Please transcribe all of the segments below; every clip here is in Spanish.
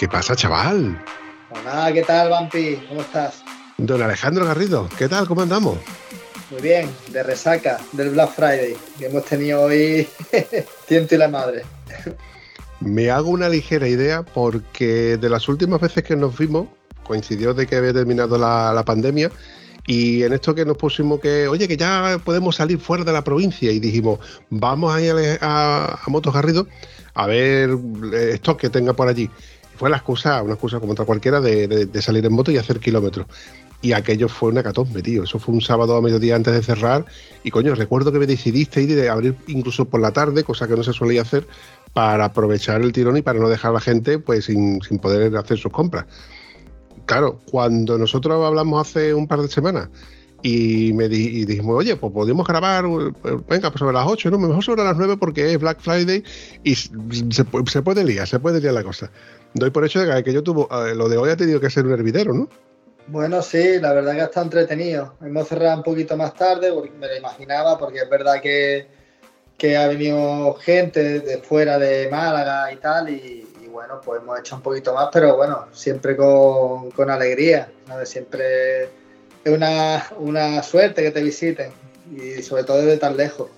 ¿Qué pasa, chaval? Hola, ¿qué tal, Vampi? ¿Cómo estás? Don Alejandro Garrido, ¿qué tal? ¿Cómo andamos? Muy bien, de resaca del Black Friday que hemos tenido hoy tiento y la madre. Me hago una ligera idea porque de las últimas veces que nos vimos coincidió de que había terminado la, pandemia y en esto que nos pusimos que, oye, que ya podemos salir fuera de la provincia y dijimos, vamos a ir a, a Motos Garrido a ver eh, esto que tenga por allí fue la excusa, una excusa como otra cualquiera, de, salir en moto y hacer kilómetros. Y aquello fue una catombe, tío. Eso fue un sábado a mediodía antes de cerrar. Y coño, recuerdo que me decidiste ir de abrir incluso por la tarde, cosa que no se solía hacer, para aprovechar el tirón y para no dejar a la gente pues sin, poder hacer sus compras. Claro, cuando nosotros hablamos hace un par de semanas y me dijimos, oye, pues podemos grabar, venga, pues sobre las 8, ¿no? Mejor sobre las 9 porque es Black Friday y se, se puede liar, se puede liar la cosa doy por hecho de que yo tuvo, lo de hoy ha tenido que ser un hervidero, ¿no? Bueno, sí, la verdad que está entretenido. Hemos cerrado un poquito más tarde, porque me lo imaginaba, porque es verdad que, ha venido gente de fuera de Málaga y tal, y, bueno, pues hemos hecho un poquito más, pero bueno, siempre con, alegría, Siempre es una, una suerte que te visiten, y sobre todo desde tan lejos.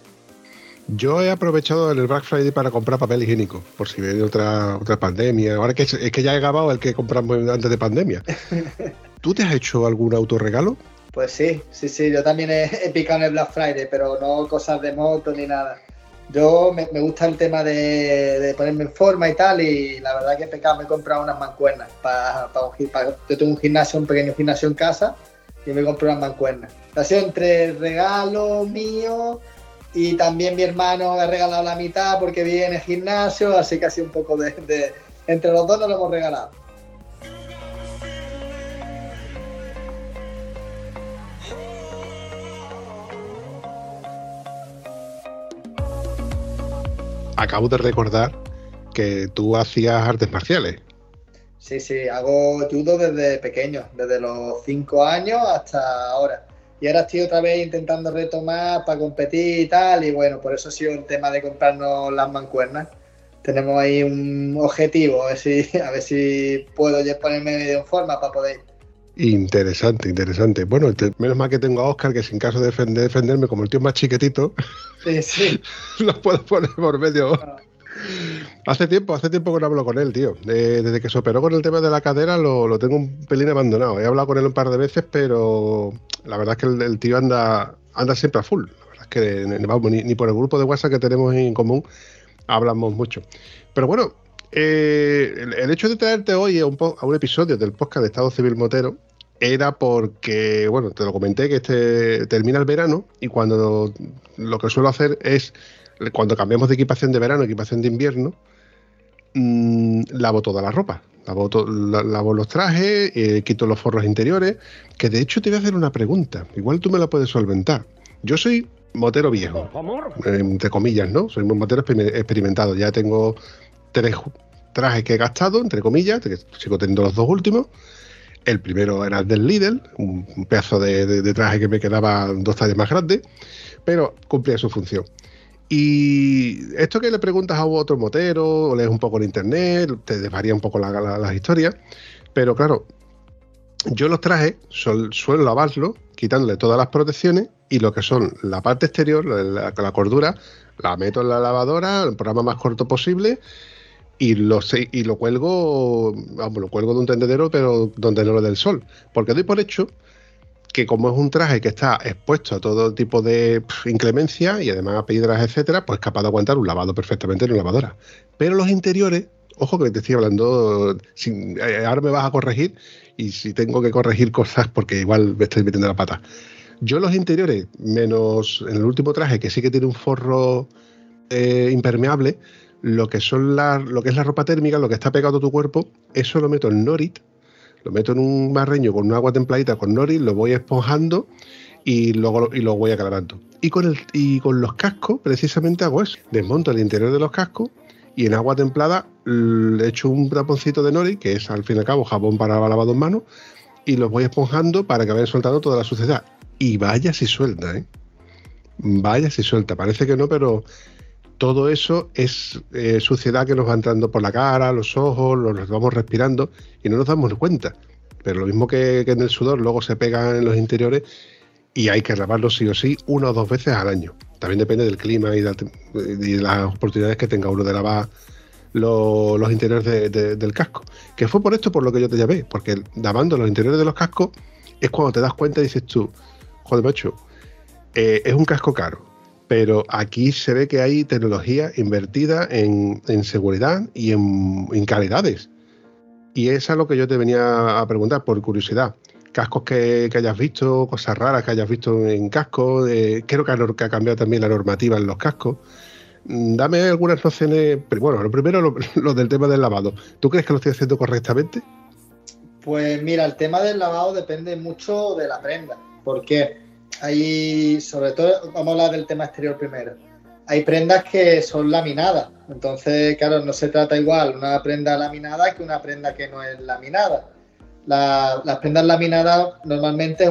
Yo he aprovechado el Black Friday para comprar papel higiénico, por si viene otra, otra pandemia. Ahora que es, que ya he acabado el que compramos antes de pandemia. ¿Tú te has hecho algún autorregalo? Pues sí, sí, sí. Yo también he, picado en el Black Friday, pero no cosas de moto ni nada. Yo me, gusta el tema de, ponerme en forma y tal, y la verdad que he pecado, me he comprado unas mancuernas. Para, yo tengo un gimnasio, un pequeño gimnasio en casa, y me he comprado unas mancuernas. Ha sido entre regalo mío y también mi hermano ha regalado la mitad porque viene el gimnasio, así que así un poco de, Entre los dos nos lo hemos regalado. Acabo de recordar que tú hacías artes marciales. Sí, sí, hago judo desde pequeño, desde los 5 años hasta ahora y ahora estoy otra vez intentando retomar para competir y tal, y bueno, por eso ha sido el tema de comprarnos las mancuernas. Tenemos ahí un objetivo, a ver si, a ver si puedo ya ponerme medio en forma para poder. Interesante, interesante. Bueno, menos mal que tengo a Oscar, que sin caso de defenderme, como el tío más chiquitito, sí, sí. los puedo poner por medio. Ah. Hace tiempo, hace tiempo que no hablo con él, tío. desde que se operó con el tema de la cadera lo, tengo un pelín abandonado. He hablado con él un par de veces, pero la verdad es que el, tío anda, anda siempre a full. La verdad es que ni, por el grupo de WhatsApp que tenemos en común hablamos mucho. Pero bueno, eh, el, hecho de traerte hoy a un, a un episodio del podcast de Estado Civil Motero era porque, bueno, te lo comenté que este termina el verano y cuando lo que suelo hacer es cuando cambiamos de equipación de verano a equipación de invierno, mmm, lavo toda la ropa. Lavo, los trajes, eh, quito los forros interiores, que de hecho te voy a hacer una pregunta. Igual tú me la puedes solventar. Yo soy motero viejo, entre comillas, ¿no? Soy un motero experimentado. Ya tengo tres trajes que he gastado, entre comillas, que sigo teniendo los dos últimos. El primero era el del Lidl, un, pedazo de, de, traje que me quedaba dos tallas más grande, pero cumplía su función. Y esto que le preguntas a otro motero, o lees un poco en internet, te desvaría un poco las la, historias. Pero claro, yo los trajes suelo lavarlo, quitándole todas las protecciones y lo que son la parte exterior, la, cordura, la meto en la lavadora, el programa más corto posible y lo, y lo cuelgo, vamos, lo cuelgo de un tendedero, pero donde no lo del sol. Porque doy por hecho que como es un traje que está expuesto a todo tipo de inclemencia y además a piedras, etcétera, pues es capaz de aguantar un lavado perfectamente en una lavadora. Pero los interiores, ojo que te estoy hablando, eh, ahora me vas a corregir y si tengo que corregir cosas porque igual me estoy metiendo la pata. Yo los interiores, menos en el último traje que sí que tiene un forro eh, impermeable, lo que son lo que es la ropa térmica, lo que está pegado a tu cuerpo, eso lo meto en Norit, lo meto en un barreño con un agua templadita con Norit, lo voy esponjando y luego y lo voy aclarando. Y con el y con los cascos, precisamente hago eso. Desmonto el interior de los cascos y en agua templada le echo un taponcito de Norit, que es al fin y al cabo jabón para lavado en mano, y los voy esponjando para que vayan soltando toda la suciedad. Y vaya si suelta, ¿eh? Vaya si suelta. Parece que no, pero todo eso es eh, suciedad que nos va entrando por la cara, los ojos, los, vamos respirando y no nos damos cuenta. Pero lo mismo que, en el sudor, luego se pega en los interiores y hay que lavarlo sí o sí una o dos veces al año. También depende del clima y de, las oportunidades que tenga uno de lavar los interiores del casco. Que fue por esto por lo que yo te llamé, porque lavando los interiores de los cascos es cuando te das cuenta y dices tú, joder macho, eh, es un casco caro, pero aquí se ve que hay tecnología invertida en, seguridad y en, calidades. Y eso es lo que yo te venía a preguntar por curiosidad. Cascos que, hayas visto, cosas raras que hayas visto en cascos. creo que ha, cambiado también la normativa en los cascos. Mm, dame algunas nociones. Bueno, lo primero, lo, del tema del lavado. ¿Tú crees que lo estoy haciendo correctamente? Pues mira, el tema del lavado depende mucho de la prenda. ¿Por qué? Hay, sobre todo, vamos a hablar del tema exterior primero. Hay prendas que son laminadas, entonces, claro, no se trata igual una prenda laminada que una prenda que no es laminada. las prendas laminadas normalmente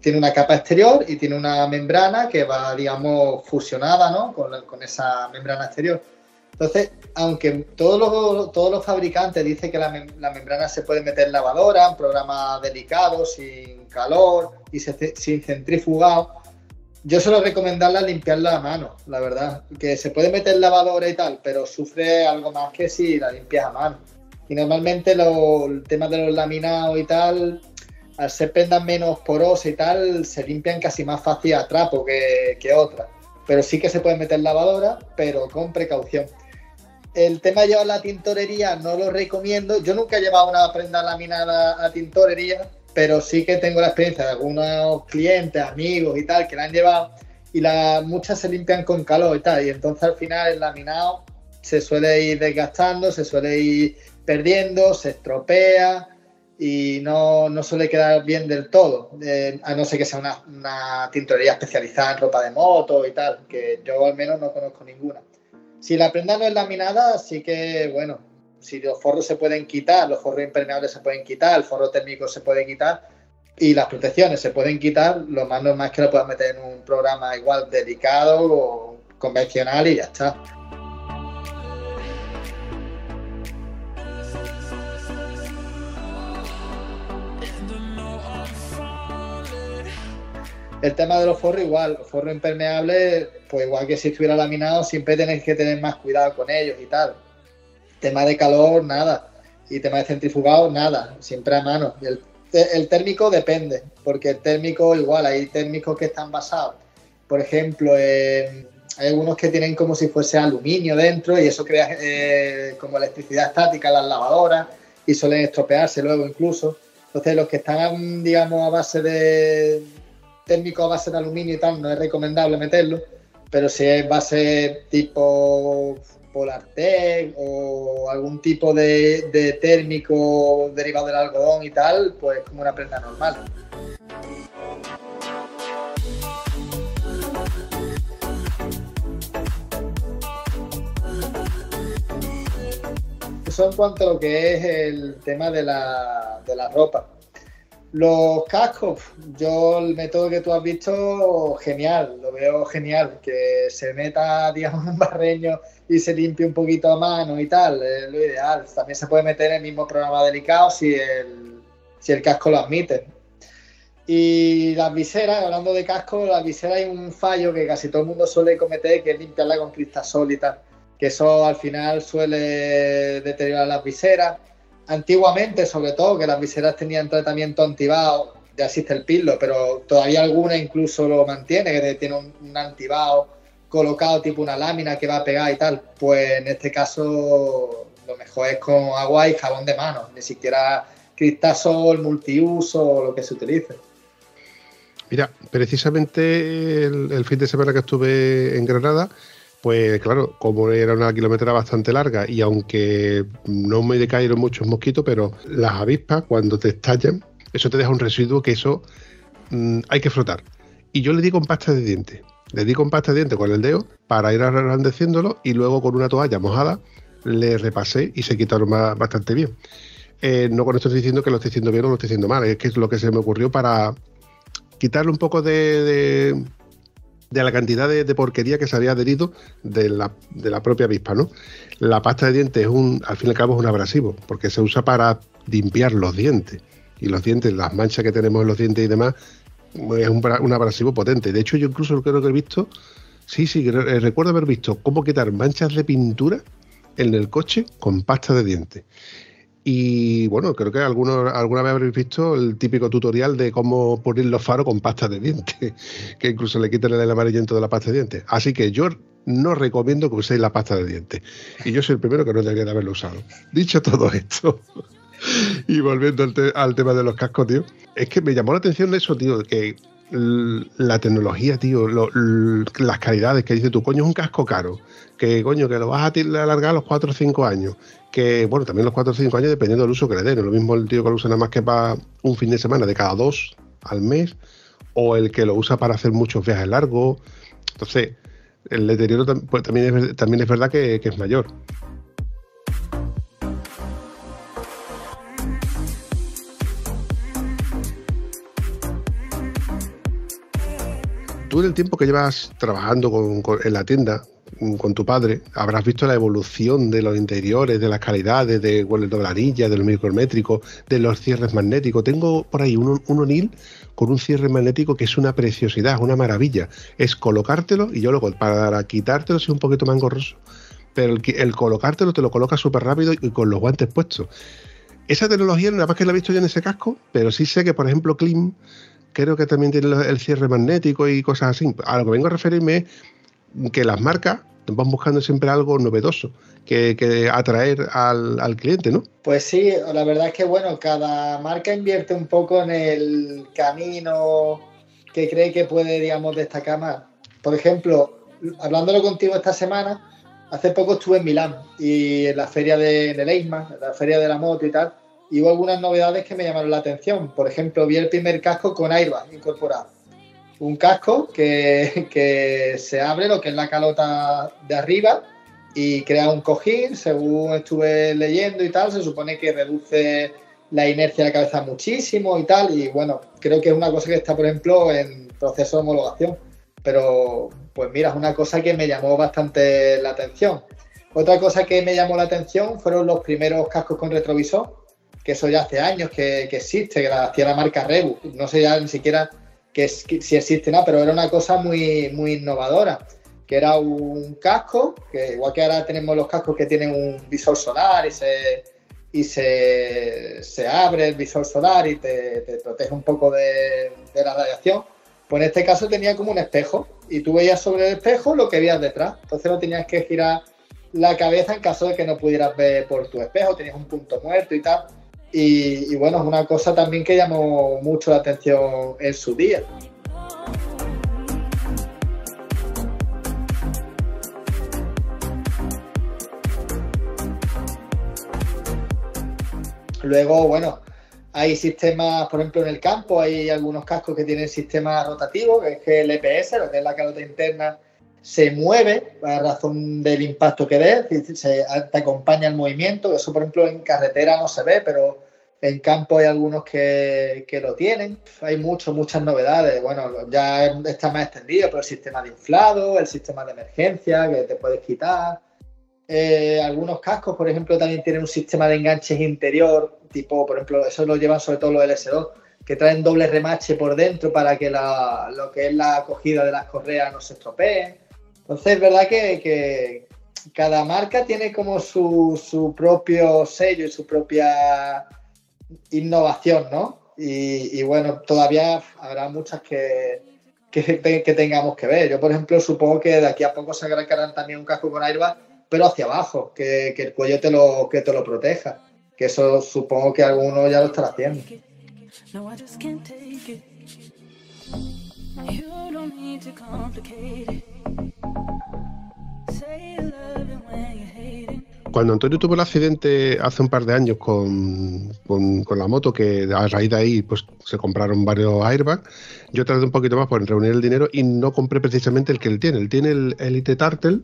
tiene una capa exterior y tiene una membrana que va, digamos, fusionada ¿no? con esa membrana exterior. Entonces, aunque todos los, todos los fabricantes dicen que la, membrana se puede meter en lavadora, en programas delicados, sin calor y sin centrifugado, yo suelo recomendarla limpiarla a mano, la verdad. Que se puede meter lavadora y tal, pero sufre algo más que si la limpias a mano. Y normalmente el tema de los laminados y tal, al ser prendas menos porosas y tal, se limpian casi más fácil a trapo que, que otras. Pero sí que se puede meter lavadora, pero con precaución. El tema de llevar la tintorería no lo recomiendo. Yo nunca he llevado una prenda laminada a tintorería, pero sí que tengo la experiencia de algunos clientes, amigos y tal, que la han llevado y la, muchas se limpian con calor y tal. Y entonces al final el laminado se suele ir desgastando, se suele ir perdiendo, se estropea y no, no suele quedar bien del todo, eh, a no ser que sea una, una tintorería especializada en ropa de moto y tal, que yo al menos no conozco ninguna. Si la prenda no es laminada, sí que, bueno, si los forros se pueden quitar, los forros impermeables se pueden quitar, el forro térmico se puede quitar y las protecciones se pueden quitar, lo más normal es que lo puedas meter en un programa igual dedicado o convencional y ya está. El tema de los forros igual, los forros impermeables, pues igual que si estuviera laminado, siempre tenéis que tener más cuidado con ellos y tal. Tema de calor, nada. Y tema de centrifugado, nada. Siempre a mano. El, el térmico depende, porque el térmico igual, hay térmicos que están basados. Por ejemplo, hay algunos que tienen como si fuese aluminio dentro y eso crea eh, como electricidad estática en las lavadoras y suelen estropearse luego incluso. Entonces los que están, digamos, a base de, técnico a base de aluminio y tal, no es recomendable meterlo, pero si es base tipo Polartec o algún tipo de, térmico derivado del algodón y tal, pues como una prenda normal. Eso en cuanto a lo que es el tema de la, de la ropa. Los cascos, yo el método que tú has visto, genial, lo veo genial, que se meta, digamos, un barreño y se limpie un poquito a mano y tal, es lo ideal. También se puede meter en el mismo programa delicado si el, si el casco lo admite. Y las viseras, hablando de casco, las viseras hay un fallo que casi todo el mundo suele cometer, que es limpiarla con cristasol y tal, que eso al final suele deteriorar las viseras antiguamente, sobre todo, que las viseras tenían tratamiento antibao, ya existe el pillo, pero todavía alguna incluso lo mantiene, que tiene un, un antibao colocado tipo una lámina que va a pegar y tal. Pues en este caso lo mejor es con agua y jabón de mano, ni siquiera cristasol, multiuso o lo que se utilice. Mira, precisamente el, fin de semana que estuve en Granada, Pues claro, como era una kilómetra bastante larga y aunque no me decayeron muchos mosquitos, pero las avispas cuando te estallan, eso te deja un residuo que eso mm, hay que frotar. Y yo le di con pasta de dientes. Le di con pasta de dientes con el dedo para ir arrandeciéndolo y luego con una toalla mojada le repasé y se quitaron bastante bien. Eh, no con esto estoy diciendo que lo estoy haciendo bien o lo estoy haciendo mal, es que es lo que se me ocurrió para quitarle un poco de, la cantidad de, porquería que se había adherido de la, de la propia avispa, ¿no? La pasta de dientes es un, al fin y al cabo es un abrasivo, porque se usa para limpiar los dientes. Y los dientes, las manchas que tenemos en los dientes y demás, es un, un abrasivo potente. De hecho, yo incluso creo que he visto, sí, sí, recuerdo haber visto cómo quitar manchas de pintura en el coche con pasta de dientes. Y bueno, creo que algunos, alguna vez habréis visto el típico tutorial de cómo poner los faros con pasta de dientes, que incluso le quitan el amarillento de la pasta de dientes. Así que yo no recomiendo que uséis la pasta de dientes. Y yo soy el primero que no debería de haberlo usado. Dicho todo esto, y volviendo al, tema de los cascos, tío, es que me llamó la atención eso, tío, que la tecnología, tío, las calidades que dice tú, coño, es un casco caro, que coño, que lo vas a alargar a los 4 o 5 años, que bueno, también los 4 o 5 años dependiendo del uso que le den, lo mismo el tío que lo usa nada más que para un fin de semana de cada dos al mes, o el que lo usa para hacer muchos viajes largos, entonces el deterioro pues, también, es, también es verdad que es mayor. Tú en el tiempo que llevas trabajando en la tienda con tu padre, habrás visto la evolución de los interiores, de las calidades, de el dobladilla, de los micrométricos, de los cierres magnéticos. Tengo por ahí un, un con un cierre magnético que es una preciosidad, una maravilla. Es colocártelo y yo luego para quitártelo es un poquito más engorroso. Pero el, el colocártelo te lo colocas súper rápido y con los guantes puestos. Esa tecnología nada más que la he visto yo en ese casco, pero sí sé que, por ejemplo, Klim creo que también tiene el cierre magnético y cosas así. A lo que vengo a referirme es que las marcas van buscando siempre algo novedoso que, atraer al, cliente, ¿no? Pues sí, la verdad es que bueno, cada marca invierte un poco en el camino que cree que puede, digamos, destacar más. Por ejemplo, hablándolo contigo esta semana, hace poco estuve en Milán y en la feria de, de Leisma, la feria de la moto y tal, y hubo algunas novedades que me llamaron la atención. Por ejemplo, vi el primer casco con airbag incorporado. Un casco que, se abre lo que es la calota de arriba y crea un cojín, según estuve leyendo y tal, se supone que reduce la inercia de la cabeza muchísimo y tal. Y bueno, creo que es una cosa que está, por ejemplo, en proceso de homologación. Pero, pues mira, es una cosa que me llamó bastante la atención. Otra cosa que me llamó la atención fueron los primeros cascos con retrovisor, que eso ya hace años que, existe, que la hacía la marca Rebu. No sé ya ni siquiera que, si existe nada, pero era una cosa muy, muy innovadora, que era un casco, que igual que ahora tenemos los cascos que tienen un visor solar y se, y se, abre el visor solar y te, protege un poco de, de, la radiación, pues en este caso tenía como un espejo y tú veías sobre el espejo lo que veías detrás, entonces no tenías que girar la cabeza en caso de que no pudieras ver por tu espejo, tenías un punto muerto y tal. Y, bueno, es una cosa también que llamó mucho la atención en su día. Luego, bueno, hay sistemas, por ejemplo, en el campo hay algunos cascos que tienen sistemas rotativos, que es el EPS, lo que es la calota interna, se mueve a razón del impacto que dé, se, te acompaña el movimiento. Eso, por ejemplo, en carretera no se ve, pero en campo hay algunos que, lo tienen. Hay muchas, muchas novedades. Bueno, ya está más extendido, pero el sistema de inflado, el sistema de emergencia que te puedes quitar. Eh, algunos cascos, por ejemplo, también tienen un sistema de enganches interior, tipo, por ejemplo, eso lo llevan sobre todo los LS2, que traen doble remache por dentro para que lo que es la acogida de las correas no se estropee. Entonces, es verdad que, cada marca tiene como su, propio sello y su propia innovación, ¿no? Y, bueno, todavía habrá muchas que, que, tengamos que ver. Yo, por ejemplo, supongo que de aquí a poco sacarán también un casco con airbag, pero hacia abajo, que, el cuello te lo, que te lo proteja. Que eso supongo que alguno ya lo estará haciendo. Cuando Antonio tuvo el accidente hace un par de años con, con, la moto, que a raíz de ahí pues, se compraron varios airbags, yo tardé un poquito más por reunir el dinero y no compré precisamente el que él tiene. Él tiene el Elite Turtle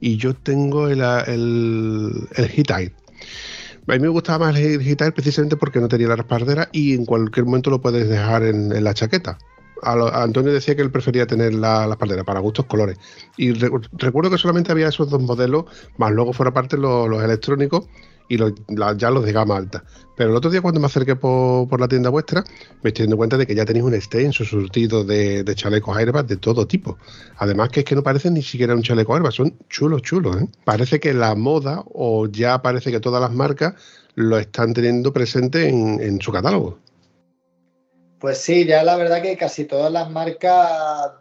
y yo tengo el, el, el. A mí me gustaba más el Hitair precisamente porque no tenía la respaldera y en cualquier momento lo puedes dejar en la chaqueta. Antonio decía que él prefería tener la, la espaldera para gustos colores. Y recuerdo que solamente había esos dos modelos, más luego fuera parte los, electrónicos y ya los de gama alta. Pero el otro día cuando me acerqué por, la tienda vuestra, me estoy dando cuenta de que ya tenéis un extenso surtido de, de chalecos airbag de todo tipo. Además que es que no parecen ni siquiera un chaleco airbag, son chulos, chulos. ¿eh? Parece que la moda o ya parece que todas las marcas lo están teniendo presente en su catálogo. Pues sí, ya la verdad que casi todas las marcas,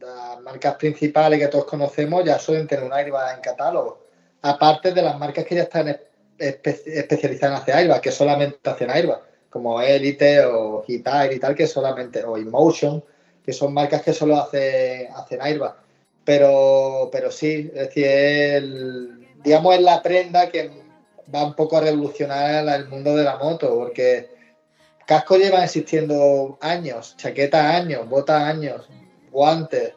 las marcas principales que todos conocemos ya suelen tener un airbag en catálogo. Aparte de las marcas que ya están especializadas en hacer airbag, que solamente hacen airbag, como Elite o Hitair y tal, que solamente, o Emotion, que son marcas que solo hacen, hacen airbag. Pero, pero sí, es decir, digamos, es la prenda que va un poco a revolucionar el mundo de la moto, porque Cascos llevan existiendo años, chaquetas años, botas años, guantes,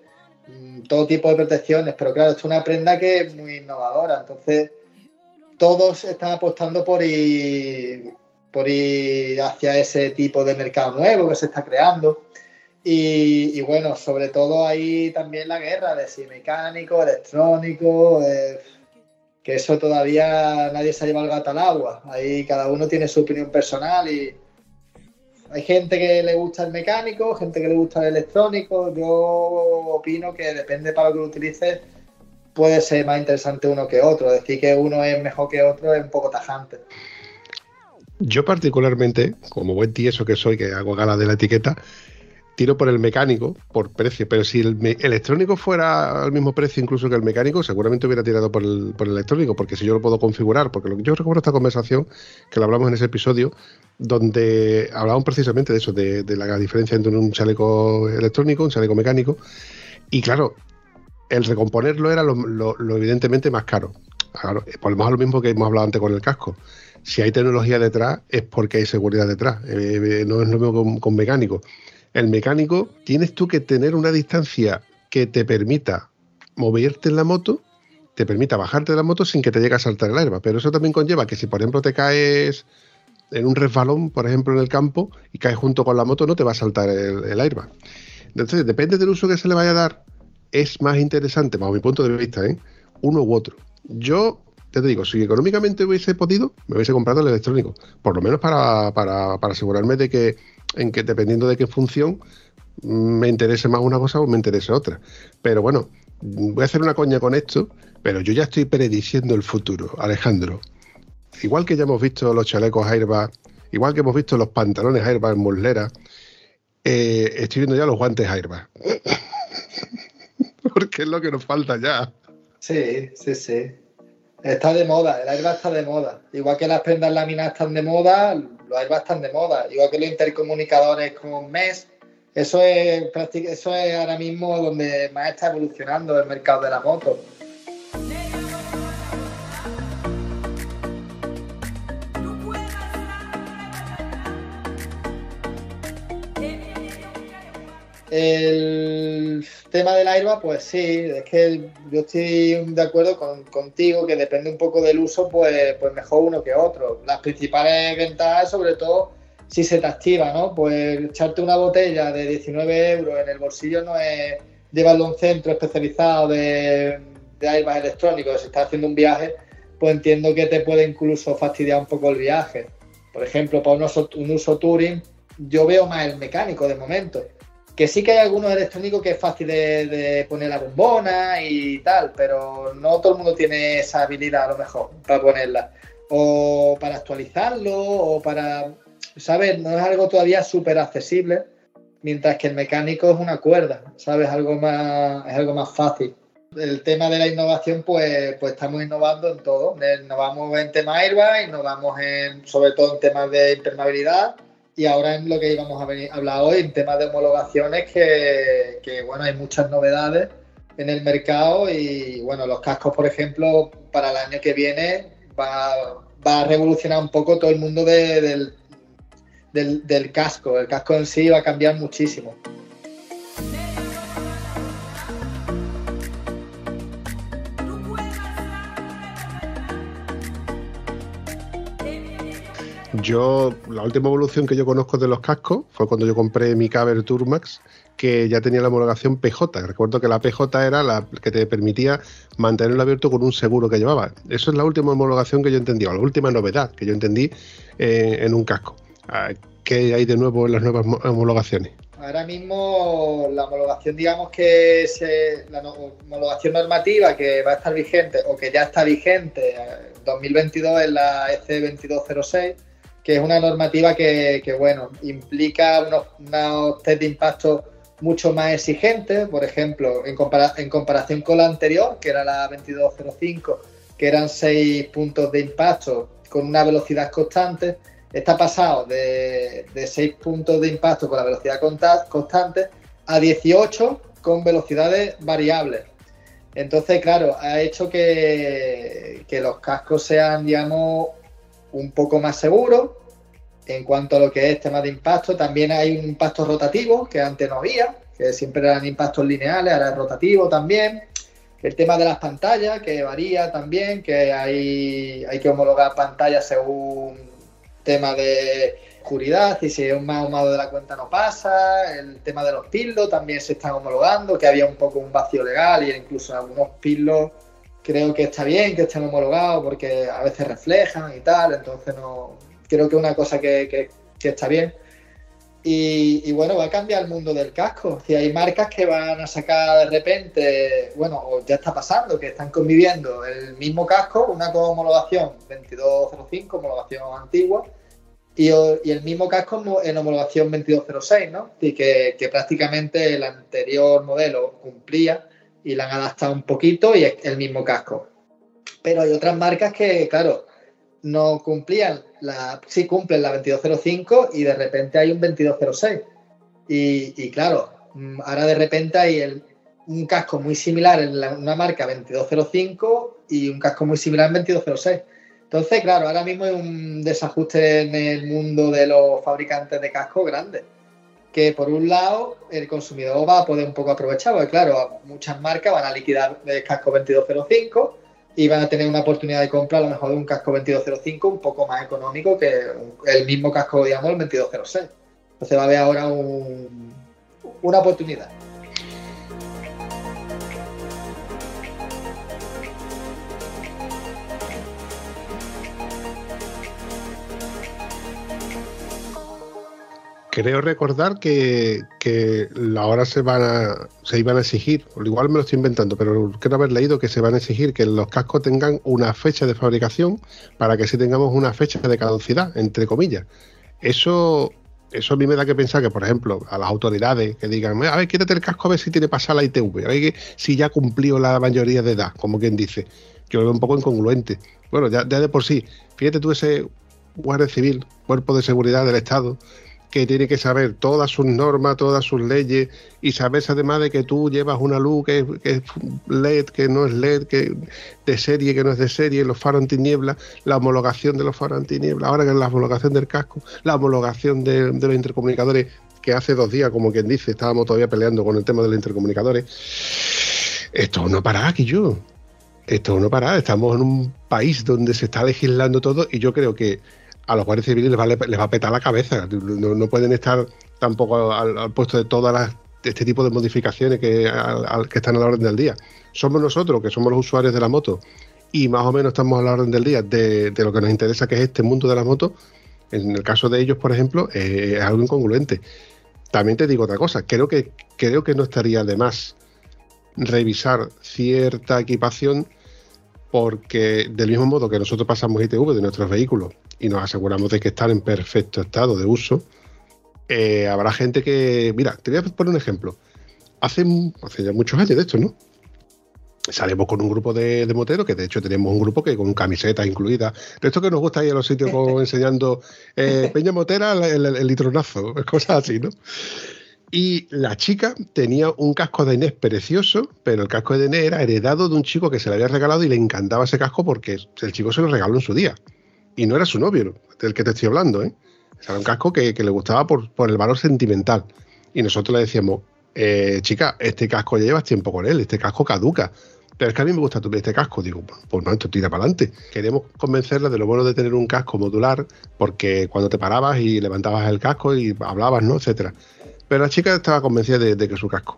mm, todo tipo de protecciones, pero claro, esto es una prenda que es muy innovadora, entonces todos están apostando por ir, por ir hacia ese tipo de mercado nuevo que se está creando. Y, bueno, sobre todo ahí también la guerra de si mecánico, electrónico, eh, que eso todavía nadie se ha llevado el gato al agua. Ahí cada uno tiene su opinión personal y, hay gente que le gusta el mecánico, gente que le gusta el electrónico. Yo opino que depende para lo que lo utilices, puede ser más interesante uno que otro. Decir que uno es mejor que otro es un poco tajante. Yo particularmente, como buen tieso que soy, que hago gala de la etiqueta, tiro por el mecánico, por precio, pero si el electrónico fuera al mismo precio incluso que el mecánico, seguramente hubiera tirado por el, por el electrónico, porque si yo lo puedo configurar, porque lo que yo recuerdo esta conversación, que lo hablamos en ese episodio, donde hablaban precisamente de eso, de, la diferencia entre un chaleco electrónico, un chaleco mecánico, y claro, el recomponerlo era lo, evidentemente más caro. Claro, volvemos a lo mismo que hemos hablado antes con el casco. Si hay tecnología detrás, es porque hay seguridad detrás. Eh, eh, no es lo mismo con mecánico el mecánico, tienes tú que tener una distancia que te permita moverte en la moto, te permita bajarte de la moto sin que te llegue a saltar el airbag. Pero eso también conlleva que si, por ejemplo, te caes en un resbalón, por ejemplo, en el campo, y caes junto con la moto, no te va a saltar el, airbag. Entonces, depende del uso que se le vaya a dar, es más interesante, bajo mi punto de vista, ¿eh? uno u otro. Yo te digo, si económicamente hubiese podido, me hubiese comprado el electrónico, por lo menos para asegurarme de que en que dependiendo de qué función me interese más una cosa o me interese otra. Pero bueno, voy a hacer una coña con esto, pero yo ya estoy prediciendo el futuro, Alejandro. Igual que ya hemos visto los chalecos airbag, igual que hemos visto los pantalones airbag en eh, estoy viendo ya los guantes airbag. Porque es lo que nos falta ya. Sí, sí, sí. Está de moda, el airbag está de moda. Igual que las prendas laminadas están de moda, los airbags están de moda. Igual que los intercomunicadores con MES, eso es, eso es ahora mismo donde más está evolucionando el mercado de la moto. El tema del airbag, pues sí, es que yo estoy de acuerdo contigo que depende un poco del uso, pues, pues mejor uno que otro. Las principales ventajas, sobre todo, si se te activa, ¿no? Pues echarte una botella de 19 euros en el bolsillo no es llevarlo a un centro especializado de, de electrónicos. Si estás haciendo un viaje, pues entiendo que te puede incluso fastidiar un poco el viaje. Por ejemplo, para un uso, un uso touring, yo veo más el mecánico de momento que sí que hay algunos electrónicos que es fácil de, poner la bombona y tal, pero no todo el mundo tiene esa habilidad a lo mejor para ponerla. O para actualizarlo, o para, ¿sabes? No es algo todavía súper accesible, mientras que el mecánico es una cuerda, ¿sabes? Algo más, es algo más fácil. El tema de la innovación, pues, pues estamos innovando en todo. Innovamos en temas airbag, innovamos en, sobre todo en temas de impermeabilidad, y ahora en lo que íbamos a, venir, hablar hoy, en temas de homologaciones, que, que, bueno, hay muchas novedades en el mercado y bueno, los cascos, por ejemplo, para el año que viene va, va, a revolucionar un poco todo el mundo del, del, del casco. El casco en sí va a cambiar muchísimo. Yo, la última evolución que yo conozco de los cascos fue cuando yo compré mi Caber Turmax, que ya tenía la homologación PJ. Recuerdo que la PJ era la que te permitía mantenerlo abierto con un seguro que llevaba. Eso es la última homologación que yo entendí, o la última novedad que yo entendí eh, en un casco. Ah, ¿Qué hay de nuevo en las nuevas homologaciones? Ahora mismo la homologación, digamos que es eh, la homologación normativa que va a estar vigente o que ya está vigente en 2022 es la EC2206 que es una normativa que, bueno, implica unos, unos, test de impacto mucho más exigentes, por ejemplo, en, en comparación con la anterior, que era la 2205, que eran 6 puntos de impacto con una velocidad constante, está pasado de, de 6 puntos de impacto con la velocidad constante a 18 con velocidades variables. Entonces, claro, ha hecho que, que los cascos sean, digamos, un poco más seguro. En cuanto a lo que es tema de impacto, también hay un impacto rotativo que antes no había, que siempre eran impactos lineales, ahora es rotativo también. El tema de las pantallas, que varía también, que hay, hay que homologar pantallas según tema de oscuridad, y si es un más ahumado de la cuenta no pasa. El tema de los pilos también se están homologando, que había un poco un vacío legal y incluso algunos pilos creo que está bien que estén homologados porque a veces reflejan y tal, entonces no creo que es una cosa que, está bien. Y, bueno, va a cambiar el mundo del casco. Si hay marcas que van a sacar de repente, bueno, o ya está pasando, que están conviviendo el mismo casco, una con homologación 2205, homologación antigua, y, el mismo casco en homologación 2206, ¿no? Y que, que prácticamente el anterior modelo cumplía y la han adaptado un poquito y es el mismo casco. Pero hay otras marcas que, claro, no cumplían, la, sí cumplen la 2205 y de repente hay un 2206. Y, y claro, mm, ahora de repente hay un casco muy similar en una marca 2205 y un casco muy similar en 2206. Entonces, claro, ahora mismo hay un desajuste en el mundo de los fabricantes de cascos grande que por un lado el consumidor va a poder un poco aprovechar, porque claro, muchas marcas van a liquidar el casco 2205 y van a tener una oportunidad de compra a lo mejor de un casco 2205 un poco más económico que el mismo casco, digamos, el 2206. Entonces va a haber ahora una oportunidad. Creo recordar que, ahora se van a, se iban a exigir, igual me lo estoy inventando, pero creo haber leído que se van a exigir que los cascos tengan una fecha de fabricación para que sí tengamos una fecha de caducidad, entre comillas. Eso, eso a mí me da que pensar que, por ejemplo, a las autoridades que digan, a ver, quítate el casco a ver si tiene pasada la ITV, a ver si ya cumplió la mayoría de edad, como quien dice. Yo lo veo un poco incongruente. Bueno, ya, ya de por sí, fíjate tú ese Guardia Civil, Cuerpo de Seguridad del Estado, que tiene que saber todas sus normas, todas sus leyes y saberse además de que tú llevas una luz que, es LED, que no es LED, que de serie, que no es de serie, los faros antiniebla, la homologación de los faros antiniebla, ahora que es la homologación del casco, la homologación de, los intercomunicadores, que hace dos días, como quien dice, estábamos todavía peleando con el tema de los intercomunicadores. Esto no para aquí yo. Esto no para. Estamos en un país donde se está legislando todo y yo creo que a los guardias civiles les va, les va a petar la cabeza. No, pueden estar tampoco al, puesto de todas las este tipo de modificaciones que, que están a la orden del día. Somos nosotros, que somos los usuarios de la moto, y más o menos estamos a la orden del día de, lo que nos interesa, que es este mundo de la moto. En el caso de ellos, por ejemplo, es algo incongruente. También te digo otra cosa, creo que, creo que no estaría de más revisar cierta equipación porque del mismo modo que nosotros pasamos ITV de nuestros vehículos y nos aseguramos de que están en perfecto estado de uso, eh, habrá gente que, mira, te voy a poner un ejemplo. Hace, hace ya muchos años de esto, ¿no? Salimos con un grupo de, moteros, que de hecho tenemos un grupo que con camisetas incluidas. De esto que nos gusta ir a los sitios enseñando eh, Peña Motera, el, litronazo, cosas así, ¿no? Y la chica tenía un casco de Inés precioso, pero el casco de Inés era heredado de un chico que se le había regalado y le encantaba ese casco porque el chico se lo regaló en su día. Y no era su novio, del que te estoy hablando, ¿eh? Era un casco que, le gustaba por, el valor sentimental. Y nosotros le decíamos, eh, chica, este casco ya llevas tiempo con él, este casco caduca. Pero es que a mí me gusta este casco. Digo, pues no, esto tira para adelante. Queremos convencerla de lo bueno de tener un casco modular, porque cuando te parabas y levantabas el casco y hablabas, ¿no? Etcétera. Pero la chica estaba convencida de, que su casco.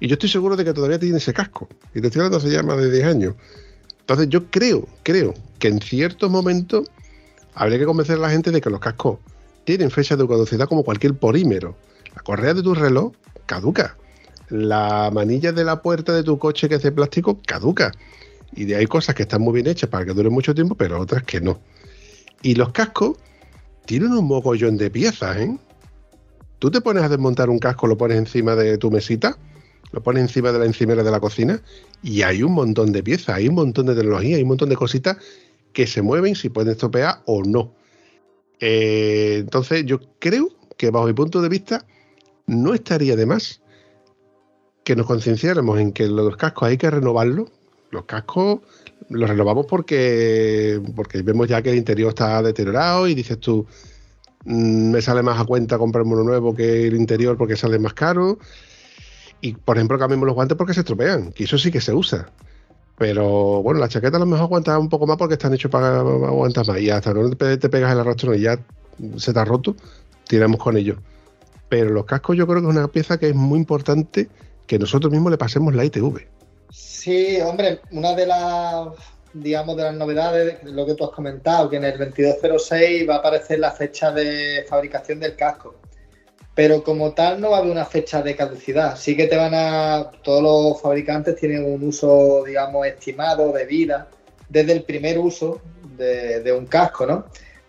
Y yo estoy seguro de que todavía tiene ese casco. Y te estoy hablando hace ya más de 10 años. Entonces yo creo, creo que en ciertos momentos habría que convencer a la gente de que los cascos tienen fecha de caducidad como cualquier polímero. La correa de tu reloj caduca. La manilla de la puerta de tu coche que es de plástico caduca. Y de ahí cosas que están muy bien hechas para que duren mucho tiempo, pero otras que no. Y los cascos tienen un mogollón de piezas, ¿eh? Tú te pones a desmontar un casco, lo pones encima de tu mesita, lo pones encima de la encimera de la cocina y hay un montón de piezas, hay un montón de tecnología, hay un montón de cositas que se mueven si pueden estropear o no. Eh, entonces yo creo que bajo mi punto de vista no estaría de más que nos concienciáramos en que los cascos hay que renovarlos. Los cascos los renovamos porque, porque vemos ya que el interior está deteriorado y dices tú, me sale más a cuenta comprarme uno nuevo que el interior porque sale más caro. Y, por ejemplo, cambiamos los guantes porque se estropean, que eso sí que se usa. Pero bueno, la chaqueta a lo mejor aguanta un poco más porque están hechos para aguantar más. Y hasta no te pegas el arrastro y ya se te ha roto, tiramos con ellos. Pero los cascos yo creo que es una pieza que es muy importante que nosotros mismos le pasemos la ITV. Sí, hombre, una de las digamos, de las novedades, lo que tú has comentado, que en el 2206 va a aparecer la fecha de fabricación del casco. Pero como tal no va a haber una fecha de caducidad. Sí que te van a... Todos los fabricantes tienen un uso, digamos, estimado de vida desde el primer uso de, un casco, ¿no?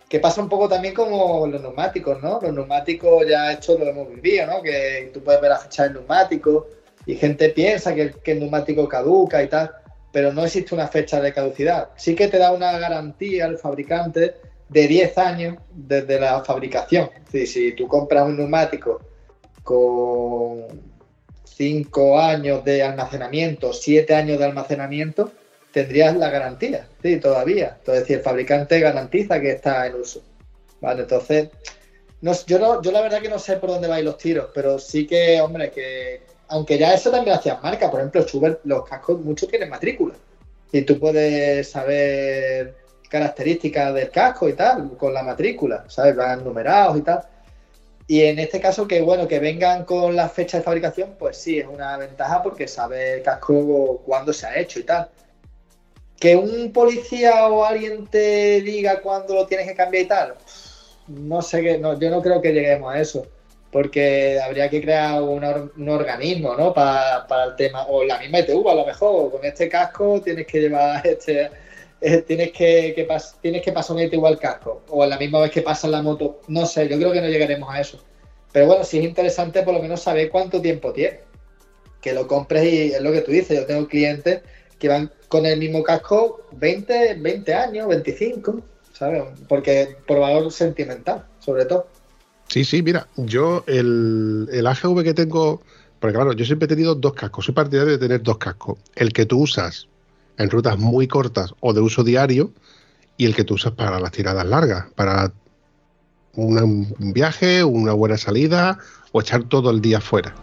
Que pasa un poco también como los neumáticos, ¿no? Los neumáticos ya esto lo hemos vivido, ¿no? Que tú puedes ver la fecha del neumático y gente piensa que, que el neumático caduca y tal pero no existe una fecha de caducidad. Sí que te da una garantía al fabricante de 10 años desde la fabricación. si tú compras un neumático con 5 años de almacenamiento, 7 años de almacenamiento, tendrías la garantía, sí, todavía. Entonces, si el fabricante garantiza que está en uso. Vale, entonces, no, yo, no, yo la verdad que no sé por dónde van los tiros, pero sí que, hombre, que aunque ya eso también hacían marca, por ejemplo, los cascos muchos tienen matrícula. Y tú puedes saber características del casco y tal, con la matrícula, ¿sabes? Van numerados y tal. Y en este caso, que bueno, que vengan con la fecha de fabricación, pues sí, es una ventaja porque sabe el casco cuándo se ha hecho y tal. Que un policía o alguien te diga cuándo lo tienes que cambiar y tal, no sé qué, no, yo no creo que lleguemos a eso porque habría que crear un organismo, ¿no? Para, el tema, o la misma ITV a lo mejor, con este casco tienes que llevar este, eh, tienes que, tienes que pasar un ITV al casco, o a la misma vez que pasa la moto, no sé, yo creo que no llegaremos a eso. Pero bueno, sí es interesante por lo menos saber cuánto tiempo tiene. Que lo compres y es lo que tú dices, yo tengo clientes que van con el mismo casco 20, 20 años, 25, ¿sabes? Porque por valor sentimental, sobre todo. Sí, sí, mira, yo el, el AGV que tengo, porque claro, yo siempre he tenido dos cascos, soy partidario de tener dos cascos. El que tú usas en rutas muy cortas o de uso diario y el que tú usas para las tiradas largas, para un viaje, una buena salida o echar todo el día fuera.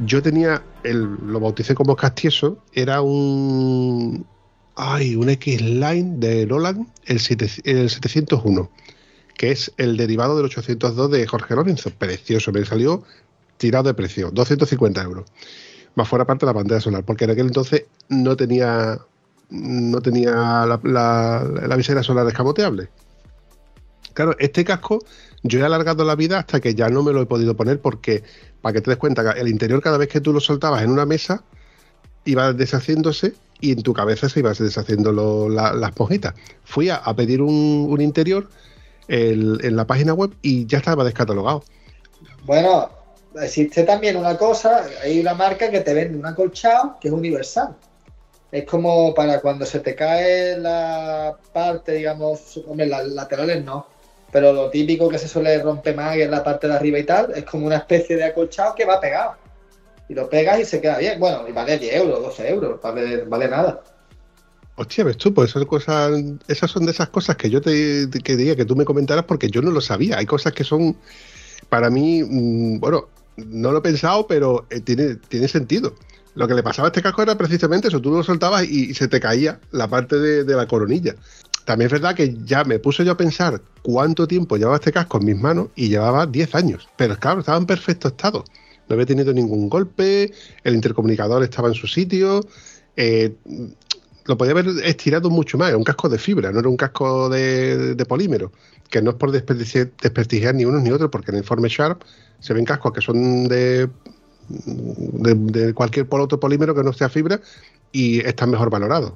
Yo tenía, el, lo bauticé como Castieso, era un. Ay, un X-Line de Roland, el, 701, que es el derivado del 802 de Jorge Lorenzo. Precioso, me salió tirado de precio, 250 euros. Más fuera parte de la pantalla solar, porque en aquel entonces no tenía no tenía la, la visera solar escamoteable. Claro, este casco yo he alargado la vida hasta que ya no me lo he podido poner porque, para que te des cuenta, el interior cada vez que tú lo soltabas en una mesa, iba deshaciéndose y en tu cabeza se iba deshaciendo las esponjita. Fui a, pedir un, interior en la página web y ya estaba descatalogado. Bueno, existe también una cosa, hay una marca que te vende un acolchado que es universal. es como para cuando se te cae la parte, digamos, las laterales no, pero lo típico que se suele romper más es la parte de arriba y tal, es como una especie de acolchado que va pegado. Y lo pegas y se queda bien. Bueno, y vale 10 euros, 12 euros, vale, vale nada. Hostia, ves tú, pues esas cosas, esas son de esas cosas que yo te quería que tú me comentaras porque yo no lo sabía. Hay cosas que son, para mí, mm, bueno, no lo he pensado, pero eh, tiene, tiene sentido. Lo que le pasaba a este casco era precisamente eso, tú lo soltabas y, se te caía la parte de, la coronilla. También es verdad que ya me puse yo a pensar cuánto tiempo llevaba este casco en mis manos y llevaba 10 años. Pero claro, estaba en perfecto estado. No había tenido ningún golpe, el intercomunicador estaba en su sitio. Eh, lo podía haber estirado mucho más. Era un casco de fibra, no era un casco de, polímero. Que no es por desprestigiar, ni unos ni otros, porque en el Informe Sharp se ven cascos que son de, cualquier otro polímero que no sea fibra y están mejor valorados.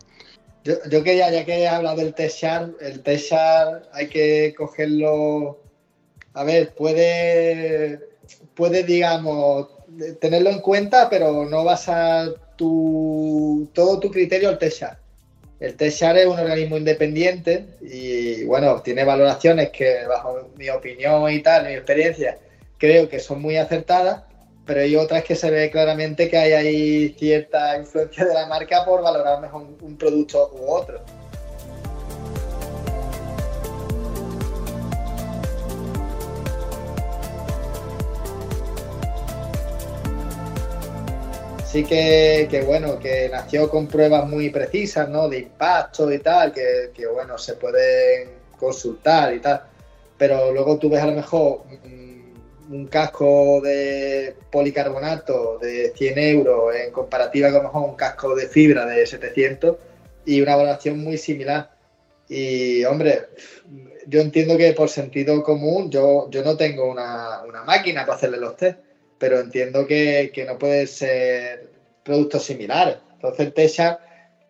Yo, yo quería, ya que he hablado del T-Sharp, el T-Sharp hay que cogerlo. A ver, puede, puede, digamos, tenerlo en cuenta, pero no basar tu, todo tu criterio al T-Sharp. El TESAR es un organismo independiente y, bueno, tiene valoraciones que, bajo mi opinión y tal, mi experiencia, creo que son muy acertadas, pero hay otras que se ve claramente que hay ahí cierta influencia de la marca por valorar mejor un producto u otro. sí que, bueno, que nació con pruebas muy precisas, ¿no? De impacto y tal, que, bueno, se pueden consultar y tal. Pero luego tú ves a lo mejor un, casco de policarbonato de 100 euros en comparativa con mejor un casco de fibra de 700 y una valoración muy similar. Y hombre, yo entiendo que por sentido común yo, yo no tengo una, una máquina para hacerle los test pero entiendo que, no puede ser productos similares. Entonces Tesha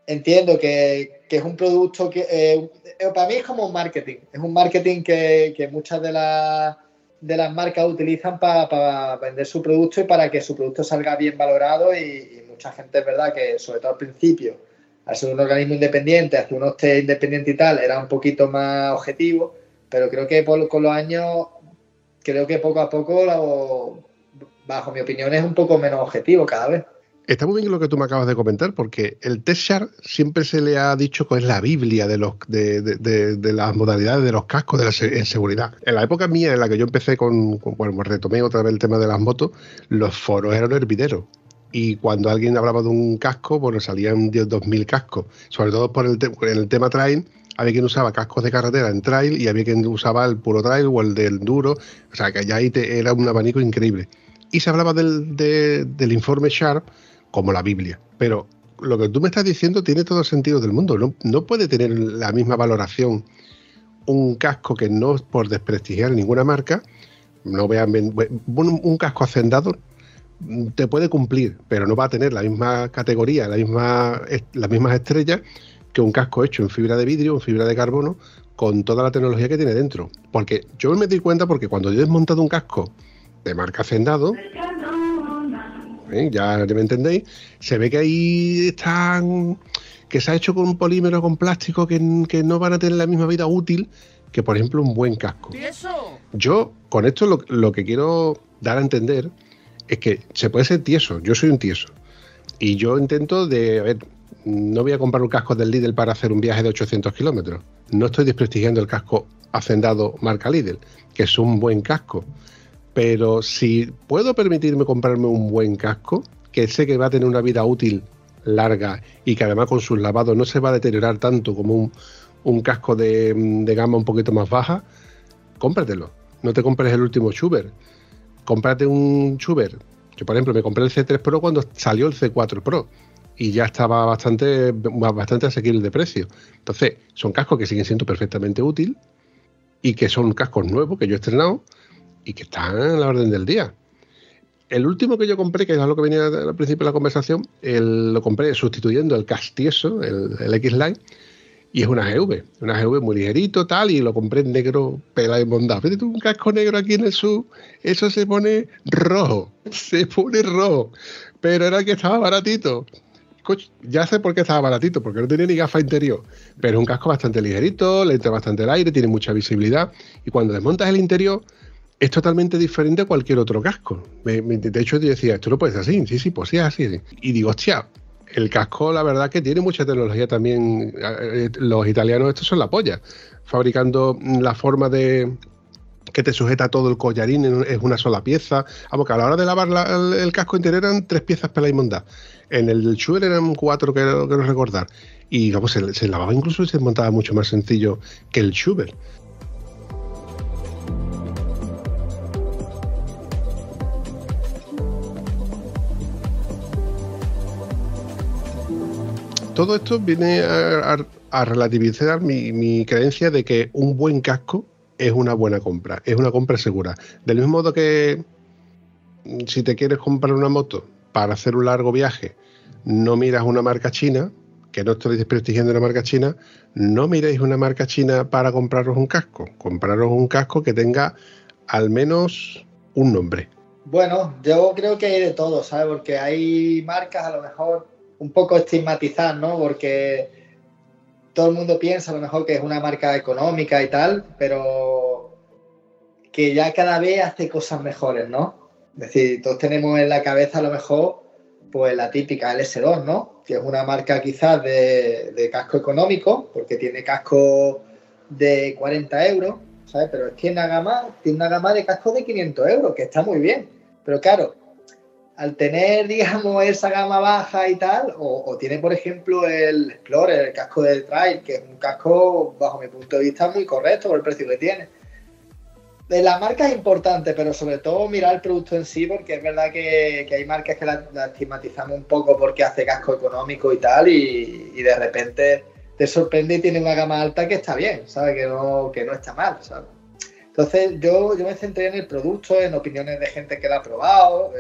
entiendo que, es un producto que eh, para mí es como un marketing, es un marketing que, muchas de, las de las marcas utilizan para vender su producto y para que su producto salga bien valorado y, mucha gente es verdad que sobre todo al principio, al ser un organismo independiente, hacer unos test independientes y tal, era un poquito más objetivo, pero creo que con los años, creo que poco a poco bajo mi opinión, es un poco menos objetivo cada vez. Está muy bien lo que tú me acabas de comentar, porque el Teshar siempre se le ha dicho que es la Biblia de, los, de, las modalidades de los cascos de la seguridad. En la época mía, en la que yo empecé con, bueno, retomé otra vez el tema de las motos, los foros eran hervideros. Y cuando alguien hablaba de un casco, bueno, salían 2.000 cascos, sobre todo por el, en el tema trail, había quien usaba cascos de carretera en trail y había quien usaba el puro trail o el del duro, o sea que ya ahí era un abanico increíble y se hablaba del informe Sharp como la Biblia. Pero lo que tú me estás diciendo tiene todo el sentido del mundo. No, puede tener la misma valoración un casco que no es por desprestigiar ninguna marca. No vean un, casco hacendado te puede cumplir, pero no va a tener la misma categoría, la misma, las mismas estrellas que un casco hecho en fibra de vidrio, en fibra de carbono, con toda la tecnología que tiene dentro. Porque yo me di cuenta porque cuando yo he desmontado un casco de marca Hacendado, ¿eh? ya me entendéis, se ve que ahí están, que se ha hecho con un polímero, con plástico, que, no van a tener la misma vida útil que, por ejemplo, un buen casco. Yo, con esto, lo, lo que quiero dar a entender es que se puede ser tieso, yo soy un tieso. Y yo intento de, a ver, no voy a comprar un casco del Lidl para hacer un viaje de 800 kilómetros. No estoy desprestigiando el casco hacendado marca Lidl, que es un buen casco. Pero si puedo permitirme comprarme un buen casco, que sé que va a tener una vida útil larga y que además con sus lavados no se va a deteriorar tanto como un, casco de, gama un poquito más baja, cómpratelo. No te compres el último Schubert. Cómprate un Schubert. Yo, por ejemplo, me compré el C3 Pro cuando salió el C4 Pro y ya estaba bastante, bastante asequible de precio. Entonces, son cascos que siguen siendo perfectamente útiles y que son cascos nuevos que yo he estrenado y que están en la orden del día. El último que yo compré, que es lo que venía al principio de la conversación, lo compré sustituyendo el Castieso, el, el X-Line, y es una GV, una GV muy ligerito, tal, y lo compré en negro, pela y mondado. Fíjate un casco negro aquí en el sur, eso se pone rojo, se pone rojo, pero era que estaba baratito. ya sé por qué estaba baratito, porque no tenía ni gafa interior, pero es un casco bastante ligerito, le entra bastante el aire, tiene mucha visibilidad y cuando desmontas el interior es totalmente diferente a cualquier otro casco. de hecho, yo decía, esto no puede ser así, sí, sí, pues sí así. Y digo, hostia, el casco la verdad que tiene mucha tecnología también, eh, los italianos estos son la polla, fabricando la forma de, que te sujeta todo el collarín, es una sola pieza. Vamos, que a la hora de lavar el, casco interior eran tres piezas para la inmunda. En el Schuber eran cuatro, que quiero recordar. Y vamos, se, lavaba incluso y se montaba mucho más sencillo que el Schuber. Todo esto viene a, relativizar mi creencia de que un buen casco es una buena compra, es una compra segura. Del mismo modo que mm, si te quieres comprar una moto para hacer un largo viaje, no miras una marca china, que no estoy desprestigiando una marca china, no miréis una marca china para compraros un casco. Compraros un casco que tenga al menos un nombre. Bueno, yo creo que hay de todo, ¿sabes? Porque hay marcas a lo mejor un poco estigmatizadas, ¿no? Porque todo el mundo piensa a lo mejor que es una marca económica y tal, pero que ya cada vez hace cosas mejores, ¿no? Es decir, todos tenemos en la cabeza a lo mejor pues la típica LS2, ¿no? Que es una marca quizás de, casco económico, porque tiene casco de 40 euros, ¿sabes? Pero es que una gama, tiene una gama de casco de 500 euros, que está muy bien. Pero claro, al tener, digamos, esa gama baja y tal, o, tiene, por ejemplo, el Explorer, el casco del Trail, que es un casco, bajo mi punto de vista, muy correcto por el precio que tiene. De la marca es importante, pero sobre todo mirar el producto en sí, porque es verdad que, hay marcas que la, estigmatizamos un poco porque hace casco económico y tal, y, y, de repente te sorprende y tiene una gama alta que está bien, ¿sabes? Que no, que no está mal, ¿sabes? Entonces yo, yo me centré en el producto, en opiniones de gente que lo ha probado,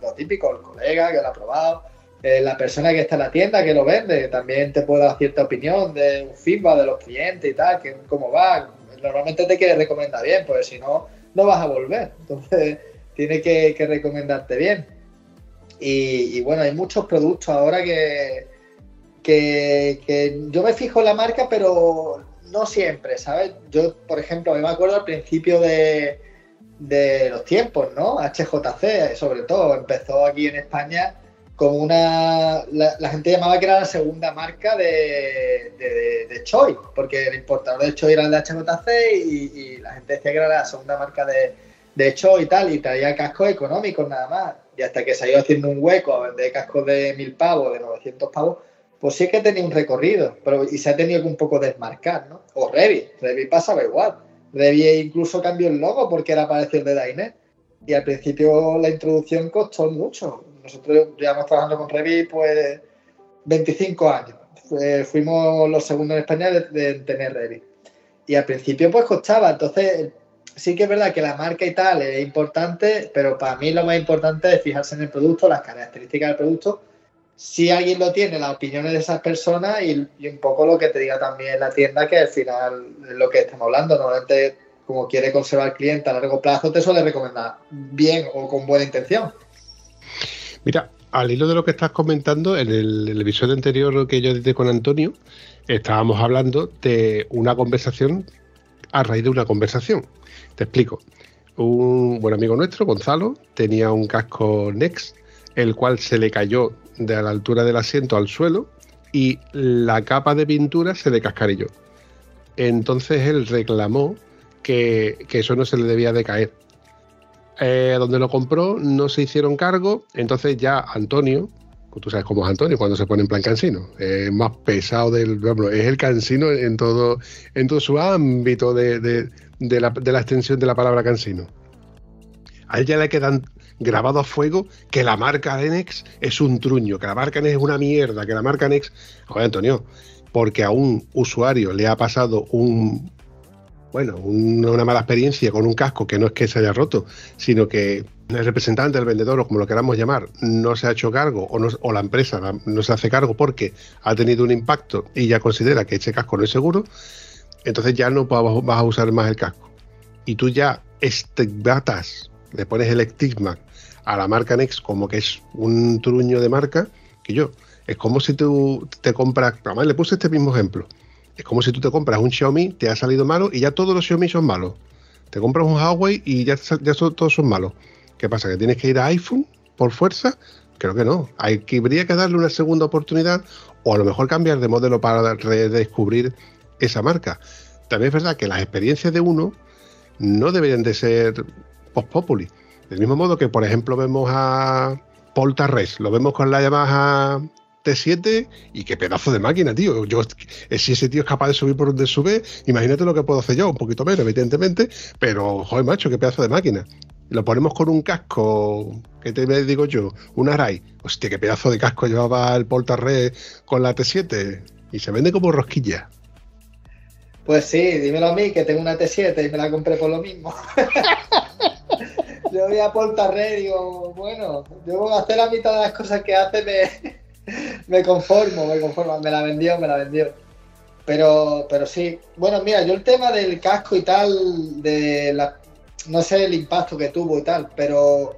lo, típico, el colega que lo ha probado, eh, la persona que está en la tienda que lo vende, también te puede dar cierta opinión de un feedback de los clientes y tal, que cómo va. Normalmente te quiere recomendar bien, porque si no, no vas a volver. Entonces tiene que, recomendarte bien. Y, bueno, hay muchos productos ahora que, que, que yo me fijo en la marca, pero no siempre, ¿sabes? Yo, por ejemplo, me acuerdo al principio de, los tiempos, ¿no? HJC, sobre todo, empezó aquí en España como una. La, gente llamaba que era la segunda marca de, de, Choi, porque el importador de Choi era el de HJC y, la gente decía que era la segunda marca de, de Choi y tal, y traía cascos económicos nada más. Y hasta que se ha ido haciendo un hueco vender cascos de mil pavos, de 900 pavos, pues sí que tenía un recorrido, pero y se ha tenido que un poco desmarcar, ¿no? O Revi, Revi pasaba igual. Revi incluso cambió el logo porque era parecido el de Dainet. Y al principio la introducción costó mucho. Nosotros llevamos trabajando con Revi pues 25 años. fuimos los segundos en España de, tener Revi. Y al principio pues costaba. Entonces sí que es verdad que la marca y tal es importante, pero para mí lo más importante es fijarse en el producto, las características del producto si alguien lo tiene, las opiniones de esas personas y, un poco lo que te diga también la tienda, que al final lo que estamos hablando. Normalmente, como quiere conservar el cliente a largo plazo, te suele recomendar bien o con buena intención. Mira, al hilo de lo que estás comentando, en el, episodio anterior que yo edité con Antonio, estábamos hablando de una conversación a raíz de una conversación. Te explico. Un buen amigo nuestro, Gonzalo, tenía un casco Next, el cual se le cayó de la altura del asiento al suelo y la capa de pintura se le cascarilló. Entonces él reclamó que, eso no se le debía de caer. Eh, donde lo compró no se hicieron cargo, entonces ya Antonio, tú sabes cómo es Antonio cuando se pone en plan cansino, es más pesado del, es el cansino en todo, en todo su ámbito de, de, la, de la extensión de la palabra cansino. A él ya le quedan grabado a fuego que la marca Nex es un truño, que la marca Nex es una mierda, que la marca Nex... Joder, Antonio, porque a un usuario le ha pasado un... Bueno, una mala experiencia con un casco que no es que se haya roto, sino que el representante del vendedor, o como lo queramos llamar, no se ha hecho cargo o, la empresa no se hace cargo porque ha tenido un impacto y ya considera que ese casco no es seguro, entonces ya no vas a usar más el casco. Y tú ya estigmatas le pones el estigma a la marca Next como que es un truño de marca, que yo Es como si tú te compras, además le puse este mismo ejemplo. Es como si tú te compras un Xiaomi, te ha salido malo y ya todos los Xiaomi son malos. Te compras un Huawei y ya, ya todos son malos. ¿Qué pasa? ¿Que tienes que ir a iPhone por fuerza? Creo que no. Hay que, habría que darle una segunda oportunidad o a lo mejor cambiar de modelo para redescubrir esa marca. También es verdad que las experiencias de uno no deberían de ser post populi. Del mismo modo que, por ejemplo, vemos a Paul Tarres, lo vemos con la Yamaha T7 y qué pedazo de máquina, tío. Yo, si ese tío es capaz de subir por donde sube, imagínate lo que puedo hacer yo, un poquito menos, evidentemente, pero, joder, macho, qué pedazo de máquina. Lo ponemos con un casco, que te digo yo, un Arai. Hostia, qué pedazo de casco llevaba el Paul Tarres con la T7 y se vende como rosquilla. Pues sí, dímelo a mí, que tengo una T7 y me la compré por lo mismo. yo voy a Portarre y digo, bueno, yo voy a hacer la mitad de las cosas que hace, me, me conformo, me conformo. Me la vendió, me la vendió. Pero, pero sí. Bueno, mira, yo el tema del casco y tal, de la, no sé el impacto que tuvo y tal, pero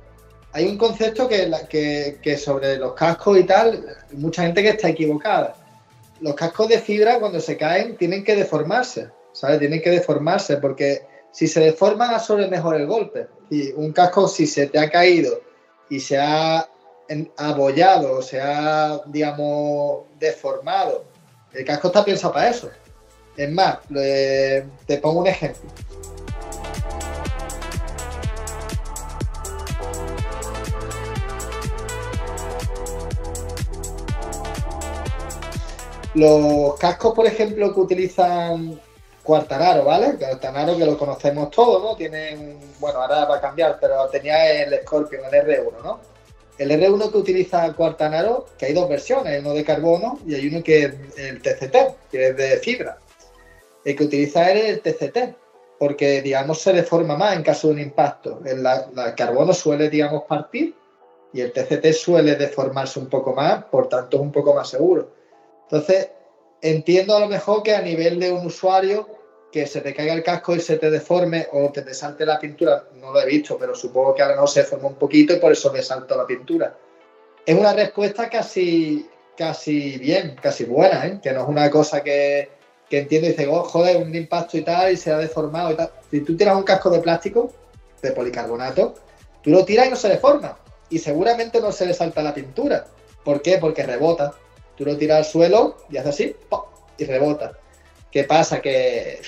hay un concepto que, que, que sobre los cascos y tal, mucha gente que está equivocada los cascos de fibra cuando se caen tienen que deformarse, ¿sabes? Tienen que deformarse porque si se deforman absorbe mejor el golpe. Y un casco si se te ha caído y se ha abollado o se ha, digamos, deformado, el casco está pensado para eso. Es más, te pongo un ejemplo. Los cascos, por ejemplo, que utilizan Quartanaro, ¿vale? Quartanaro que lo conocemos todos, ¿no? Tienen, bueno, ahora va a cambiar, pero tenía el Scorpion, el R1, ¿no? El R1 que utiliza Quartanaro, que hay dos versiones, uno de carbono y hay uno que es el TCT, que es de fibra. El que utiliza es el TCT, porque, digamos, se deforma más en caso de un impacto. El, el carbono suele, digamos, partir y el TCT suele deformarse un poco más, por tanto es un poco más seguro. Entonces, entiendo a lo mejor que a nivel de un usuario que se te caiga el casco y se te deforme o te, te salte la pintura, no lo he visto, pero supongo que ahora no se deforma un poquito y por eso me salto la pintura. Es una respuesta casi, casi bien, casi buena, ¿eh? que no es una cosa que, que entiendo y dice, oh, joder, un impacto y tal, y se ha deformado y tal. Si tú tiras un casco de plástico, de policarbonato, tú lo tiras y no se deforma. Y seguramente no se le salta la pintura. ¿Por qué? Porque rebota. Tú lo tiras al suelo y haces así y rebota. ¿Qué pasa? Que,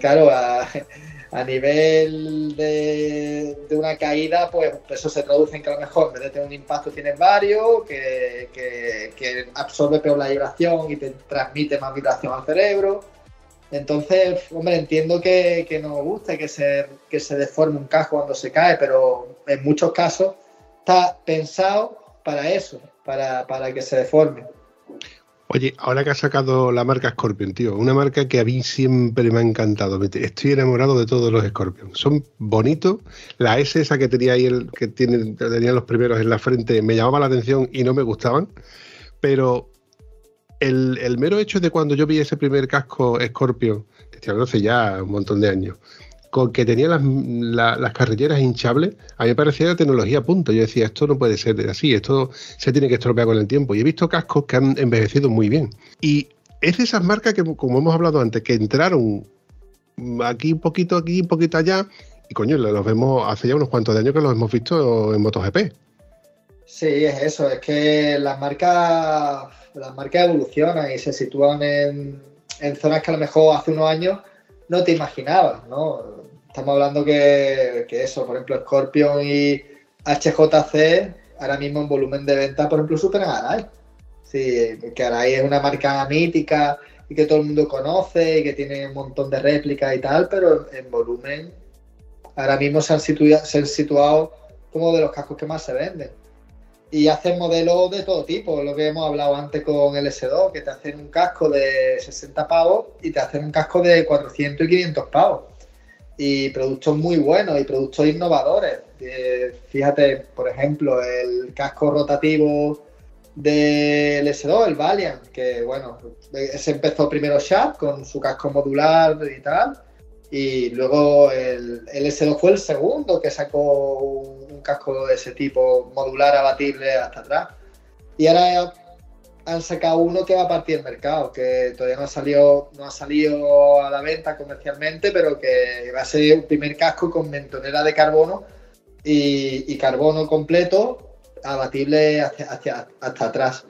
claro, a, nivel de, una caída, pues eso se traduce en que a lo mejor en vez de tener un impacto tienes varios, que, absorbe peor la vibración y te transmite más vibración al cerebro. Entonces, hombre, entiendo que, que nos guste que se, que se deforme un casco cuando se cae, pero en muchos casos está pensado para eso, para, para que se deforme. Oye, ahora que has sacado la marca Scorpion, tío, una marca que a mí siempre me ha encantado. Estoy enamorado de todos los Scorpion. Son bonitos. La S esa que tenía ahí, el, que tienen, tenían los primeros en la frente, me llamaba la atención y no me gustaban. Pero el, el mero hecho de cuando yo vi ese primer casco Scorpion, hablando hace ya un montón de años, con que tenía las, las carrilleras hinchables, a mí me parecía tecnología a punto. Yo decía, esto no puede ser así, esto se tiene que estropear con el tiempo. Y he visto cascos que han envejecido muy bien. Y es de esas marcas que, como hemos hablado antes, que entraron aquí un poquito, aquí un poquito allá, y coño, los vemos hace ya unos cuantos años que los hemos visto en MotoGP. Sí, es eso, es que las marcas, las marcas evolucionan y se sitúan en, en zonas que a lo mejor hace unos años no te imaginabas, ¿no? Estamos hablando que, eso, por ejemplo, Scorpion y HJC, ahora mismo en volumen de venta, por ejemplo, superan a Arai. Sí, que Arai es una marca mítica y que todo el mundo conoce y que tiene un montón de réplicas y tal, pero en volumen ahora mismo se han, situado, se han situado como de los cascos que más se venden. Y hacen modelos de todo tipo, lo que hemos hablado antes con el S2, que te hacen un casco de 60 pavos y te hacen un casco de 400 y 500 pavos y productos muy buenos y productos innovadores. Eh, fíjate, por ejemplo, el casco rotativo del S2, el Valiant, que bueno, se empezó primero Sharp con su casco modular y tal, y luego el, S2 fue el segundo que sacó un, casco de ese tipo modular abatible hasta atrás. Y ahora han sacado uno que va a partir el mercado, que todavía no ha salido, no ha salido a la venta comercialmente, pero que va a ser el primer casco con mentonera de carbono y, carbono completo abatible hacia, hasta atrás.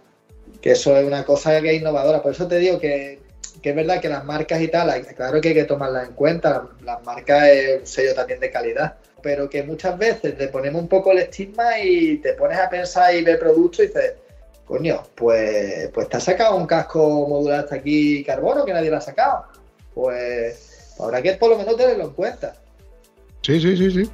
Que eso es una cosa que es innovadora. Por eso te digo que, es verdad que las marcas y tal, claro que hay que tomarlas en cuenta. Las marcas es un sello también de calidad. Pero que muchas veces te ponemos un poco el estigma y te pones a pensar y ver productos y dices, coño, pues, pues te ha sacado un casco modular hasta aquí carbono que nadie lo ha sacado. Pues habrá que por lo menos tenerlo en cuenta. Sí, sí, sí, sí.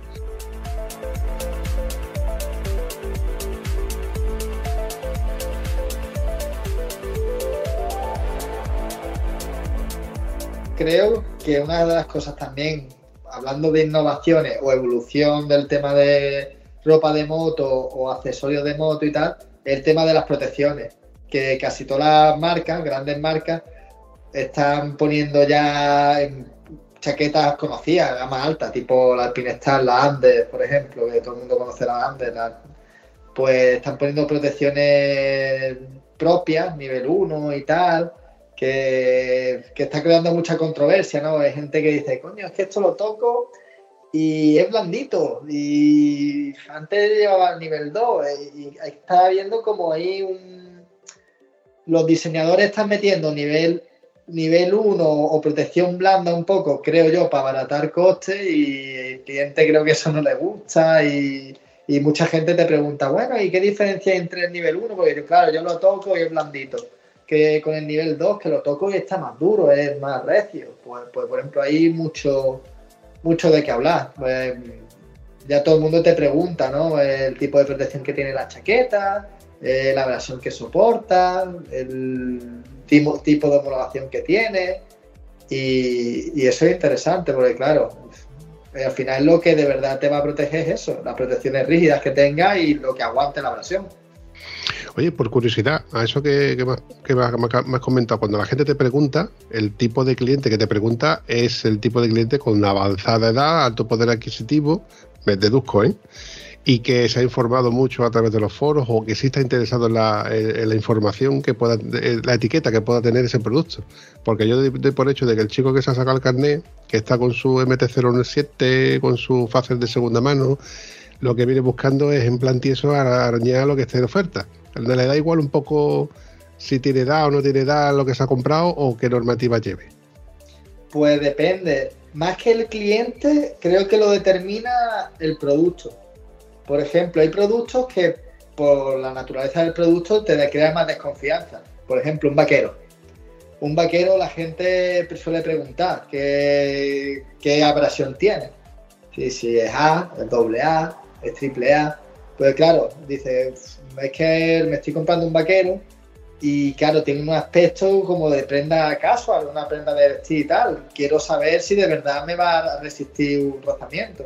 Creo que una de las cosas también, hablando de innovaciones o evolución del tema de ropa de moto o accesorios de moto y tal, el tema de las protecciones, que casi todas las marcas, grandes marcas, están poniendo ya en chaquetas conocidas, gama alta, tipo la Alpinestar, la Andes, por ejemplo, que todo el mundo conoce la Andes, pues están poniendo protecciones propias, nivel 1 y tal, que, que, está creando mucha controversia, ¿no? Hay gente que dice, coño, es que esto lo toco y es blandito. Y antes llevaba el nivel 2 eh, y está viendo como ahí un... Los diseñadores están metiendo nivel nivel 1 o protección blanda un poco, creo yo, para abaratar costes y el cliente creo que eso no le gusta y, y mucha gente te pregunta, bueno, ¿y qué diferencia hay entre el nivel 1? Porque claro, yo lo toco y es blandito. Que con el nivel 2, que lo toco y está más duro, es más recio. Pues, pues por ejemplo, hay mucho mucho de qué hablar. Pues, ya todo el mundo te pregunta, ¿no? El tipo de protección que tiene la chaqueta, eh, la versión que soporta, el tipo, de homologación que tiene. Y, eso es interesante porque, claro, eh, al final lo que de verdad te va a proteger es eso, las protecciones rígidas que tenga y lo que aguante la versión. Oye, por curiosidad, a eso que, me, has comentado, cuando la gente te pregunta, el tipo de cliente que te pregunta es el tipo de cliente con avanzada edad, alto poder adquisitivo, me deduzco, ¿eh? y que se ha informado mucho a través de los foros o que sí está interesado en la, información que pueda, la etiqueta que pueda tener ese producto. Porque yo doy, por hecho de que el chico que se ha sacado el carnet, que está con su MT-017, con su facer de segunda mano, lo que viene buscando es en plan tieso arañar lo que esté en oferta. Le da igual un poco si tiene edad o no tiene edad lo que se ha comprado o qué normativa lleve. Pues depende. Más que el cliente, creo que lo determina el producto. Por ejemplo, hay productos que por la naturaleza del producto te crean más desconfianza. Por ejemplo, un vaquero. Un vaquero la gente suele preguntar qué, qué abrasión tiene. Si, si es A, es doble A, es triple A. Pues claro, dice, es que me estoy comprando un vaquero y claro, tiene un aspecto como de prenda casual, una prenda de vestir y tal. Quiero saber si de verdad me va a resistir un rozamiento.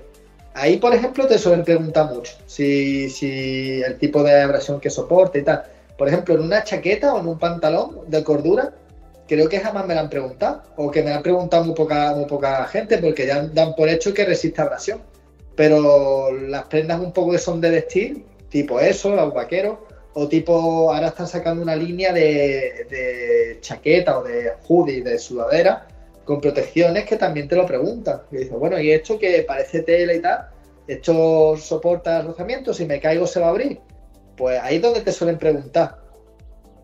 Ahí, por ejemplo, te suelen preguntar mucho si, si el tipo de abrasión que soporte y tal. Por ejemplo, en una chaqueta o en un pantalón de cordura, creo que jamás me la han preguntado. O que me la han preguntado muy poca, muy poca gente porque ya dan por hecho que resiste abrasión pero las prendas un poco que son de vestir, tipo eso, los vaqueros, o tipo, ahora están sacando una línea de, chaqueta o de hoodie, de sudadera, con protecciones que también te lo preguntan. Y dices, bueno, ¿y esto que parece tela y tal? ¿Esto soporta rozamiento? Si me caigo, ¿se va a abrir? Pues ahí es donde te suelen preguntar.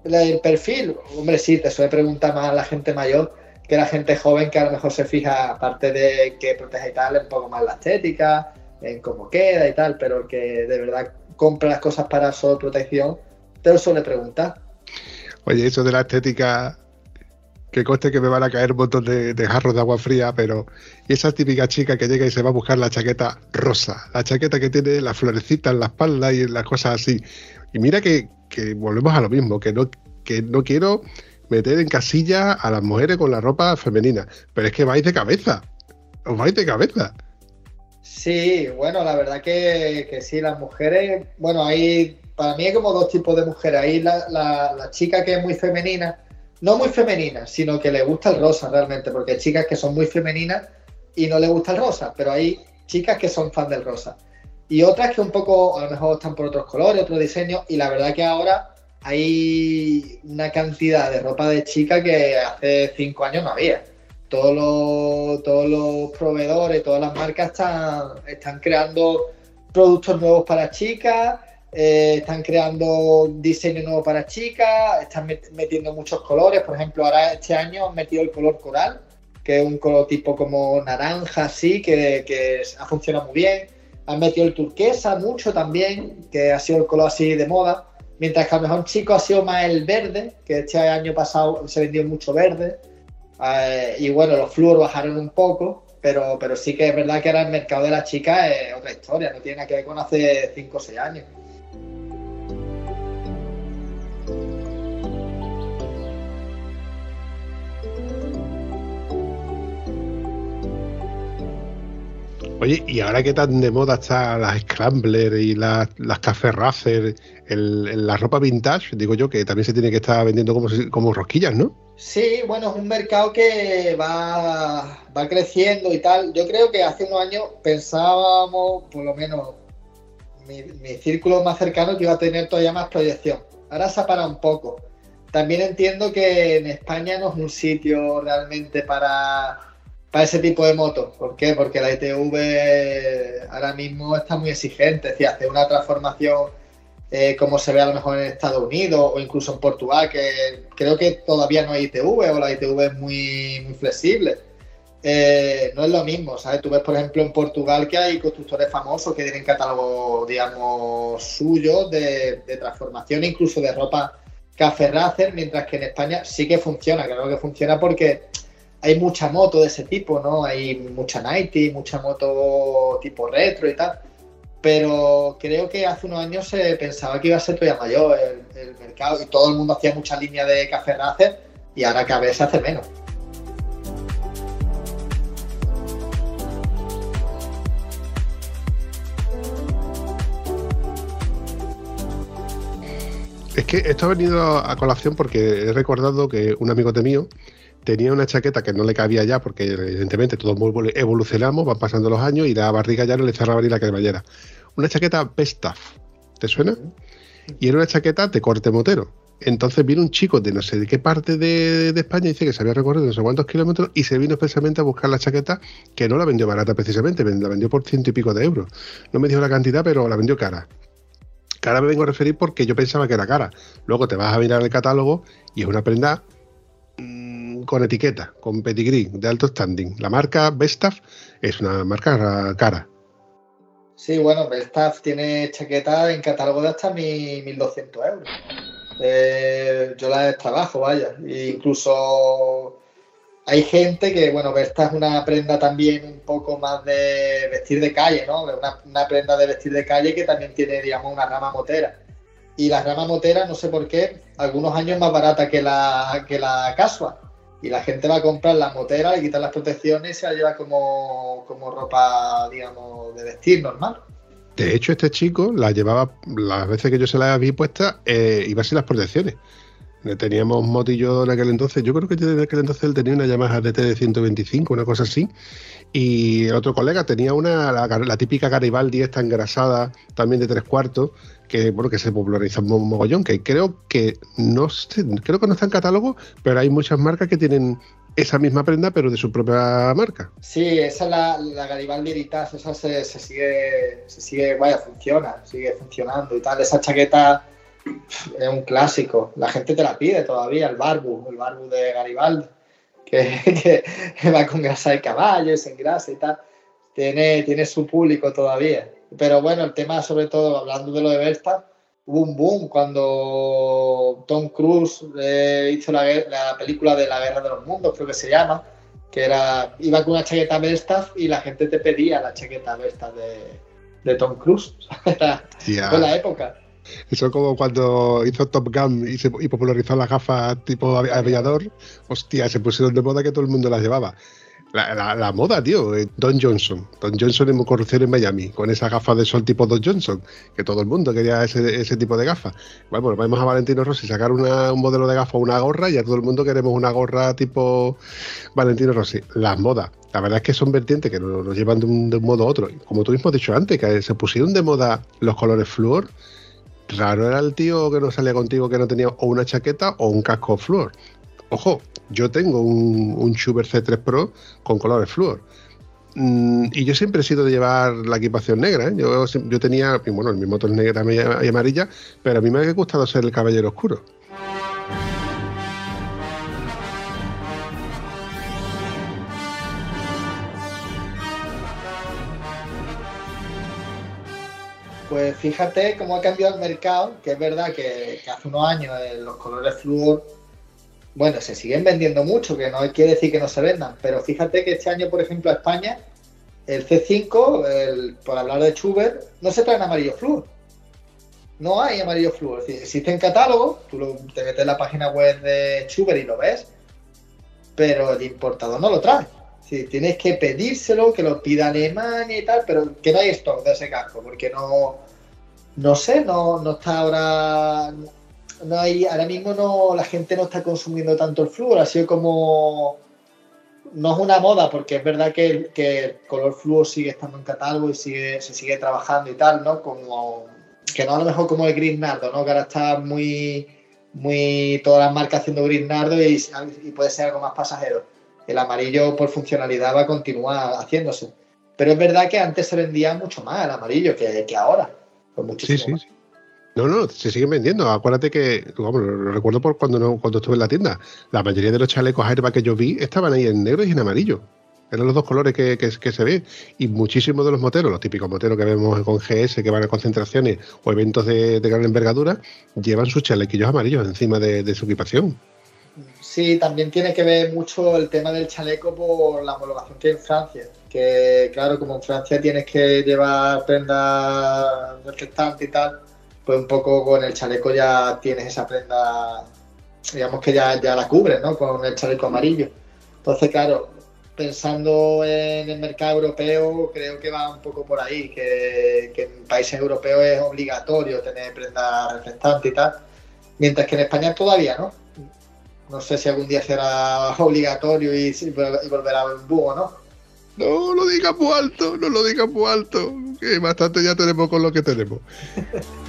El perfil, hombre, sí, te suele preguntar más a la gente mayor que la gente joven que a lo mejor se fija, aparte de que protege y tal, un poco más la estética, en cómo queda y tal, pero el que de verdad compra las cosas para solo protección, te lo suele preguntar. Oye, eso de la estética, que coste que me van a caer un montón de, jarros de agua fría, pero esa típica chica que llega y se va a buscar la chaqueta rosa, la chaqueta que tiene las florecitas en la espalda y las cosas así. Y mira que, que volvemos a lo mismo, que no, que no quiero meter en casilla a las mujeres con la ropa femenina, pero es que vais de cabeza, os vais de cabeza. Sí, bueno, la verdad que, sí, las mujeres, bueno, hay, para mí hay como dos tipos de mujeres. Hay la, chica que es muy femenina, no muy femenina, sino que le gusta el rosa realmente, porque hay chicas que son muy femeninas y no le gusta el rosa, pero hay chicas que son fan del rosa. Y otras que un poco, a lo mejor están por otros colores, otros diseños, y la verdad que ahora hay una cantidad de ropa de chica que hace cinco años no había. Todos los, todos los proveedores, todas las marcas están, están creando productos nuevos para chicas, eh, están creando diseño nuevo para chicas, están metiendo muchos colores. Por ejemplo, ahora este año han metido el color coral, que es un color tipo como naranja, así, que, que ha funcionado muy bien. Han metido el turquesa mucho también, que ha sido el color así de moda. Mientras que a lo mejor chico ha sido más el verde, que este año pasado se vendió mucho verde. Eh, y bueno, los flúor bajaron un poco, pero, pero sí que es verdad que ahora el mercado de las chicas es otra historia, no tiene nada que ver con hace 5 o 6 años. Oye, ¿y ahora qué tan de moda están las Scrambler y las, las Café Racer, la ropa vintage? Digo yo que también se tiene que estar vendiendo como, como rosquillas, ¿no? Sí, bueno, es un mercado que va, va creciendo y tal. Yo creo que hace unos años pensábamos, por lo menos mi, mi círculo más cercano, que iba a tener todavía más proyección. Ahora se ha parado un poco. También entiendo que en España no es un sitio realmente para para ese tipo de motos. ¿Por qué? Porque la ITV ahora mismo está muy exigente, es decir, hace una transformación eh, como se ve a lo mejor en Estados Unidos o incluso en Portugal, que creo que todavía no hay ITV o la ITV es muy, muy flexible. Eh, no es lo mismo, ¿sabes? Tú ves, por ejemplo, en Portugal que hay constructores famosos que tienen catálogo, digamos, suyos de, de transformación, incluso de ropa café racer, mientras que en España sí que funciona, creo que funciona porque hay mucha moto de ese tipo, ¿no? Hay mucha 90, mucha moto tipo retro y tal. Pero creo que hace unos años se pensaba que iba a ser todavía mayor el, mercado y todo el mundo hacía mucha línea de café racer y ahora cada vez se hace menos. Es que esto ha venido a colación porque he recordado que un amigo de mío tenía una chaqueta que no le cabía ya, porque evidentemente todos evolucionamos, van pasando los años y la barriga ya no le cerraba ni la cremallera. Una chaqueta Pestaf, ¿te suena? Y era una chaqueta de corte motero. Entonces vino un chico de no sé de qué parte de, España, dice que se había recorrido no sé cuántos kilómetros y se vino especialmente a buscar la chaqueta que no la vendió barata precisamente, la vendió por ciento y pico de euros. No me dijo la cantidad, pero la vendió cara. Cara me vengo a referir porque yo pensaba que era cara. Luego te vas a mirar el catálogo y es una prenda con etiqueta, con pedigree, de alto standing. La marca Bestaf es una marca cara. Sí, bueno, Bestaf tiene chaqueta en catálogo de hasta 1.200 euros. Eh, yo la trabajo, vaya. E incluso hay gente que, bueno, esta es una prenda también un poco más de vestir de calle, ¿no? Una, una prenda de vestir de calle que también tiene, digamos, una rama motera. Y la rama motera, no sé por qué, algunos años más barata que la, que la casual y la gente va a comprar la motera, le quitan las protecciones y se la lleva como, ropa, digamos, de vestir normal. De hecho, este chico la llevaba, las veces que yo se la había puesta, eh, iba sin las protecciones. Teníamos motillo en aquel entonces, yo creo que en aquel entonces él tenía una Yamaha DT de 125, una cosa así, y el otro colega tenía una, la, típica Garibaldi esta engrasada, también de tres cuartos, que bueno que se populariza un mogollón, que creo que no creo que no está en catálogo, pero hay muchas marcas que tienen esa misma prenda, pero de su propia marca. Sí, esa es la, la Garibaldi Editas, esa se, sigue, se sigue, vaya, funciona, sigue funcionando y tal. Esa chaqueta es un clásico, la gente te la pide todavía, el Barbu, el Barbu de Garibaldi, que, que va con grasa de caballo, en grasa y tal. Tiene, tiene su público todavía. Pero bueno, el tema, sobre todo, hablando de lo de Verstappen, hubo un boom cuando Tom Cruise eh, hizo la, película de la Guerra de los Mundos, creo que se llama, que era iba con una chaqueta Verstappen y la gente te pedía la chaqueta Verstappen de, Tom Cruise. Fue la época. Eso es como cuando hizo Top Gun y, se, y popularizó las gafas tipo aviador. Hostia, se pusieron de moda que todo el mundo las llevaba. La, moda, tío. Eh, Don Johnson. Don Johnson en corrupción en Miami, con esa gafas de sol tipo Don Johnson, que todo el mundo quería ese, tipo de gafas. Bueno, vamos a Valentino Rossi sacar un modelo de gafas, una gorra, y a todo el mundo queremos una gorra tipo Valentino Rossi. Las modas. La verdad es que son vertientes que nos, llevan de un, modo a otro. Como tú mismo has dicho antes, que se pusieron de moda los colores flúor raro era el tío que no salía contigo que no tenía o una chaqueta o un casco flúor. Ojo, yo tengo un, un Schubert C3 Pro con colores flúor. Mm, y yo siempre he sido de llevar la equipación negra. ¿eh? Yo, yo tenía, bueno, mi moto es negra y amarilla, pero a mí me ha gustado ser el caballero oscuro. Pues fíjate cómo ha cambiado el mercado, que es verdad que, hace unos años eh, los colores flúor, bueno, se siguen vendiendo mucho, que no quiere decir que no se vendan, pero fíjate que este año, por ejemplo, a España, el C5, por hablar de Schubert, no se trae en amarillo flúor. No hay amarillo flúor. existe en catálogo, tú te metes en la página web de Schubert y lo ves, pero el importador no lo trae. Sí, tienes que pedírselo, que lo pida Alemania y tal, pero que no hay stock de ese casco, porque no, no sé, no, no está ahora, no hay, ahora mismo no, la gente no está consumiendo tanto el flúor, ha sido como, no es una moda, porque es verdad que, el color flúor sigue estando en catálogo y sigue, se sigue trabajando y tal, ¿no? Como, que no a lo mejor como el Gris Nardo, ¿no? Que ahora está muy, muy, todas las marcas haciendo Gris Nardo y, y puede ser algo más pasajero el amarillo por funcionalidad va a continuar haciéndose. Pero es verdad que antes se vendía mucho más el amarillo que, que ahora. sí, sí, sí. No, no, se siguen vendiendo. Acuérdate que, vamos, lo recuerdo por cuando, no, cuando estuve en la tienda. La mayoría de los chalecos Airbag que yo vi estaban ahí en negro y en amarillo. Eran los dos colores que, se ven. Y muchísimos de los moteros, los típicos moteros que vemos con GS, que van a concentraciones o eventos de, gran envergadura, llevan sus chalequillos amarillos encima de su equipación. Sí, también tiene que ver mucho el tema del chaleco por la homologación que hay en Francia. Que claro, como en Francia tienes que llevar prenda reflectante y tal, pues un poco con el chaleco ya tienes esa prenda, digamos que ya, ya la cubres, ¿no? Con el chaleco amarillo. Entonces, claro, pensando en el mercado europeo, creo que va un poco por ahí, que, que en países europeos es obligatorio tener prenda reflectante y tal, mientras que en España todavía no no sé si algún día será obligatorio y, volverá a un búho, ¿no? No lo digas muy alto, no lo digas muy alto, que bastante ya tenemos con lo que tenemos.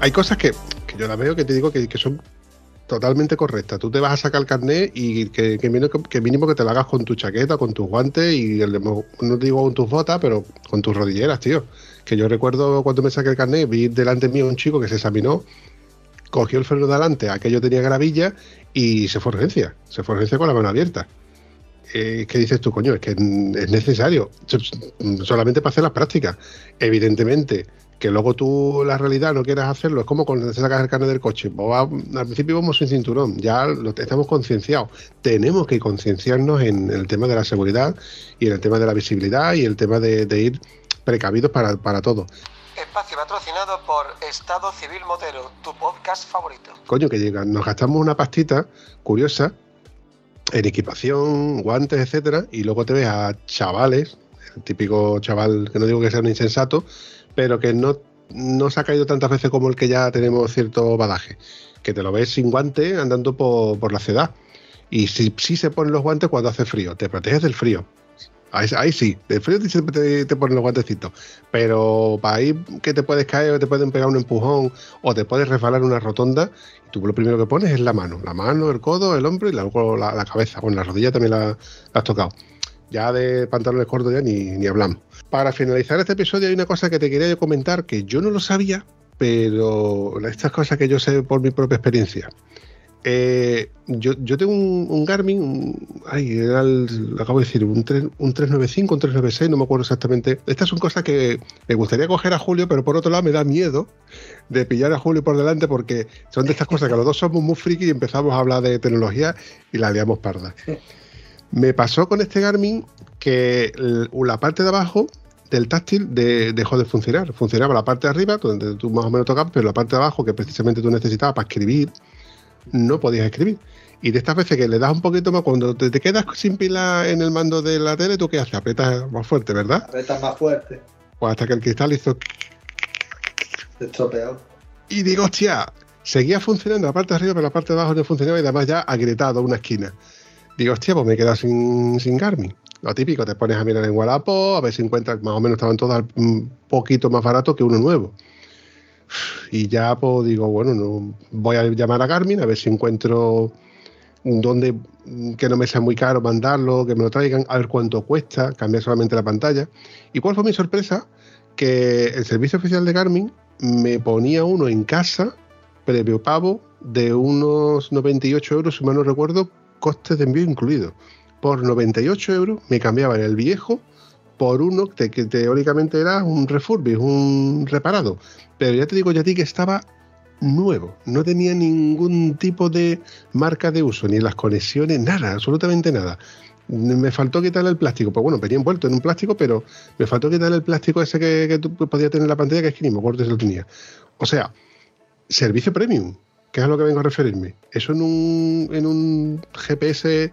hay cosas que, yo la veo que te digo que, son totalmente correcta. Tú te vas a sacar el carnet y que, mínimo que te lo hagas con tu chaqueta, con tus guantes y no digo con tus botas, pero con tus rodilleras, tío. Que yo recuerdo cuando me saqué el carnet, vi delante mío un chico que se examinó, cogió el freno de adelante, aquello tenía gravilla y se fue urgencia. Se fue urgencia con la mano abierta. Eh, ¿Qué dices tú, coño? Es que es necesario solamente para hacer las prácticas. Evidentemente, que luego tú la realidad no quieras hacerlo, es como cuando te sacas el carnet del coche. Pues al principio vamos sin cinturón, ya lo, estamos concienciados. Tenemos que concienciarnos en, el tema de la seguridad y en el tema de la visibilidad y el tema de, ir precavidos para, para todo. Espacio patrocinado por Estado Civil Motero, tu podcast favorito. Coño, que llega, nos gastamos una pastita curiosa en equipación, guantes, etcétera, y luego te ves a chavales, el típico chaval que no digo que sea un insensato, pero que no, no se ha caído tantas veces como el que ya tenemos cierto badaje. Que te lo ves sin guante andando por, la ciudad. Y si, si, se ponen los guantes cuando hace frío, te proteges del frío. Ahí, sí, del frío siempre te, ponen los guantecitos. Pero para ahí que te puedes caer o te pueden pegar un empujón o te puedes resbalar una rotonda, tú lo primero que pones es la mano. La mano, el codo, el hombro y luego la, cabeza. Bueno, la rodilla también la, la has tocado. Ya de pantalones cortos ya ni, ni hablamos. Para finalizar este episodio hay una cosa que te quería comentar que yo no lo sabía, pero estas cosas que yo sé por mi propia experiencia. Eh, yo, tengo un, Garmin, ay, lo acabo de decir, un, 395, un 396, no me acuerdo exactamente. Estas son cosas que me gustaría coger a Julio, pero por otro lado me da miedo de pillar a Julio por delante porque son de estas cosas que los dos somos muy friki y empezamos a hablar de tecnología y la liamos parda. Me pasó con este Garmin que la parte de abajo del táctil dejó de funcionar. Funcionaba la parte de arriba, donde tú más o menos tocabas, pero la parte de abajo, que precisamente tú necesitabas para escribir, no podías escribir. Y de estas veces que le das un poquito más, cuando te, quedas sin pila en el mando de la tele, ¿tú qué haces? Apretas más fuerte, ¿verdad? Apretas más fuerte. Pues hasta que el cristal hizo... Se estropeó. Y digo, hostia, Seguía funcionando la parte de arriba, pero la parte de abajo no funcionaba y además ya agrietado una esquina. Digo, hostia, pues me he quedado sin, sin Garmin. Lo típico, te pones a mirar en Wallapop, a ver si encuentras, más o menos estaban todas un poquito más barato que uno nuevo. Y ya pues digo, bueno, no, voy a llamar a Garmin a ver si encuentro donde que no me sea muy caro mandarlo, que me lo traigan, a ver cuánto cuesta, cambiar solamente la pantalla. ¿Y cuál fue mi sorpresa? Que el servicio oficial de Garmin me ponía uno en casa, previo pago, de unos 98 euros, si mal no recuerdo, costes de envío incluido. Por 98 euros me cambiaban el viejo por uno que, teóricamente era un refurbish, un reparado. Pero ya te digo ya a ti que estaba nuevo, no tenía ningún tipo de marca de uso, ni las conexiones, nada, absolutamente nada. Me faltó quitarle el plástico, pues bueno, venía envuelto en un plástico, pero me faltó quitarle el plástico ese que, que tú podías tener en la pantalla, que es que ni lo tenía. O sea, servicio premium, es a lo que vengo a referirme. Eso en un, en un GPS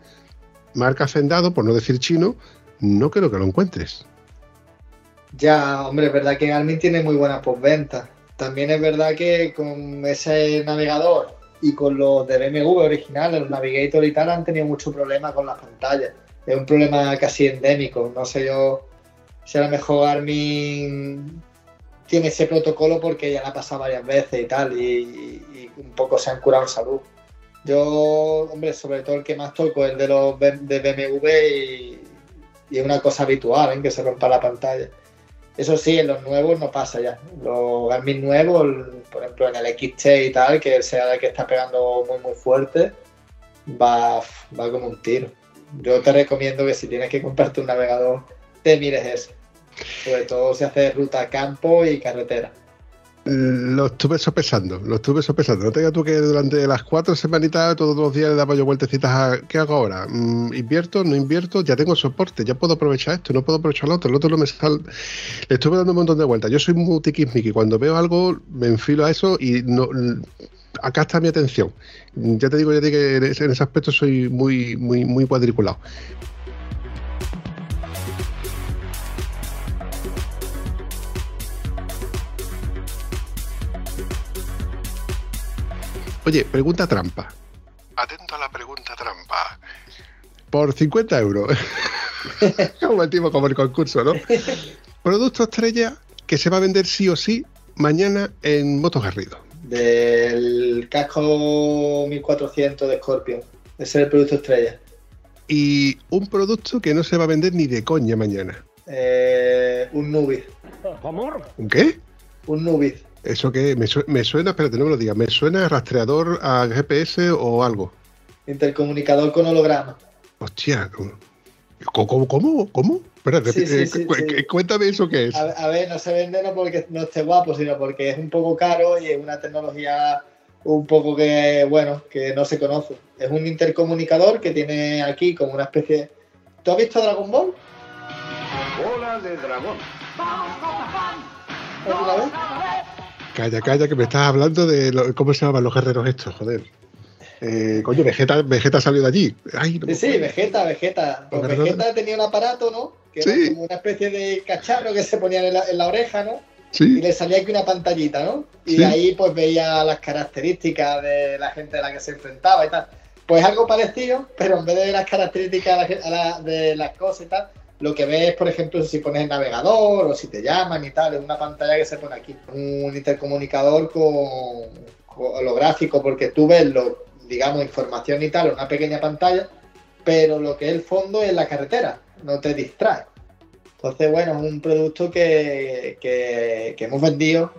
marca hacendado, por no decir chino, no creo que lo encuentres. Ya, hombre, es verdad que Garmin tiene muy buena postventa. También es verdad que con ese navegador y con los de BMW originales, los Navigator y tal, han tenido mucho problema con las pantallas. Es un problema casi endémico. No sé yo si a lo mejor Garmin tiene ese protocolo porque ya la ha pasado varias veces y tal, y un poco se han curado en salud. Yo, hombre, sobre todo el que más toco es el de los de BMW y, es una cosa habitual en que se rompa la pantalla. Eso sí, en los nuevos no pasa ya. Los Garmin nuevos, por ejemplo en el XT y tal, que sea el que está pegando muy muy fuerte, va, va como un tiro. Yo te recomiendo que si tienes que comprarte un navegador, te mires ese. Sobre todo si haces ruta campo y carretera. Lo estuve sopesando, lo estuve sopesando. No te digas tú que durante las cuatro semanitas todos los días le daba yo vueltecitas a ¿qué hago ahora? Mm, ¿Invierto? ¿No invierto? Ya tengo soporte, ya puedo aprovechar esto, no puedo aprovechar lo otro, el otro no me sale. Le estuve dando un montón de vueltas. Yo soy muy tiquismiqui, cuando veo algo me enfilo a eso y no acá está mi atención. Ya te digo, ya te digo que en ese aspecto soy muy, muy, muy cuadriculado. Oye, pregunta trampa. Atento a la pregunta trampa. Por 50 euros. como el tipo, como el concurso, ¿no? Producto estrella que se va a vender sí o sí mañana en Motos Garrido. Del casco 1400 de Scorpion. Ese es el producto estrella. Y un producto que no se va a vender ni de coña mañana. Eh, un Nubis. ¿Un qué? Un Nubis. Eso que me, su- me suena, espérate, no me lo digas, me suena a rastreador a GPS o algo. Intercomunicador con holograma. Hostia, ¿cómo? ¿Cómo? ¿Cómo? ¿Cómo? Espérate, Sí, sí, eh, sí, cu- sí. cu- cuéntame eso que es. A, a ver, no se vende no porque no esté guapo, sino porque es un poco caro y es una tecnología un poco que, bueno, que no se conoce. Es un intercomunicador que tiene aquí como una especie... ¿Tú has visto Dragon Ball? Bola de dragón. ¿Alguna vez? Calla, calla, que me estás hablando de lo- cómo se llaman los guerreros estos, joder. Eh, coño, Vegeta, Vegeta salió de allí. Ay, no me Sí, sí, Vegeta, Vegeta. Pues Vegeta. Tenía un aparato, ¿no? Que era Sí. como una especie de cacharro que se ponía en la, en la oreja, ¿no? y Sí, le salía aquí una pantallita, ¿no? Y ahí pues veía las características de la gente a la que se enfrentaba y tal. Pues algo parecido, pero en vez de ver las características a la a la- de las cosas y tal, lo que ves, por ejemplo, si pones el navegador o si te llaman y tal, es una pantalla que se pone aquí. Un intercomunicador con, con holográfico, porque tú ves, lo, digamos, información y tal, una pequeña pantalla, pero lo que es el fondo es la carretera, no te distrae. Entonces, bueno, es un producto que, que- hemos vendido,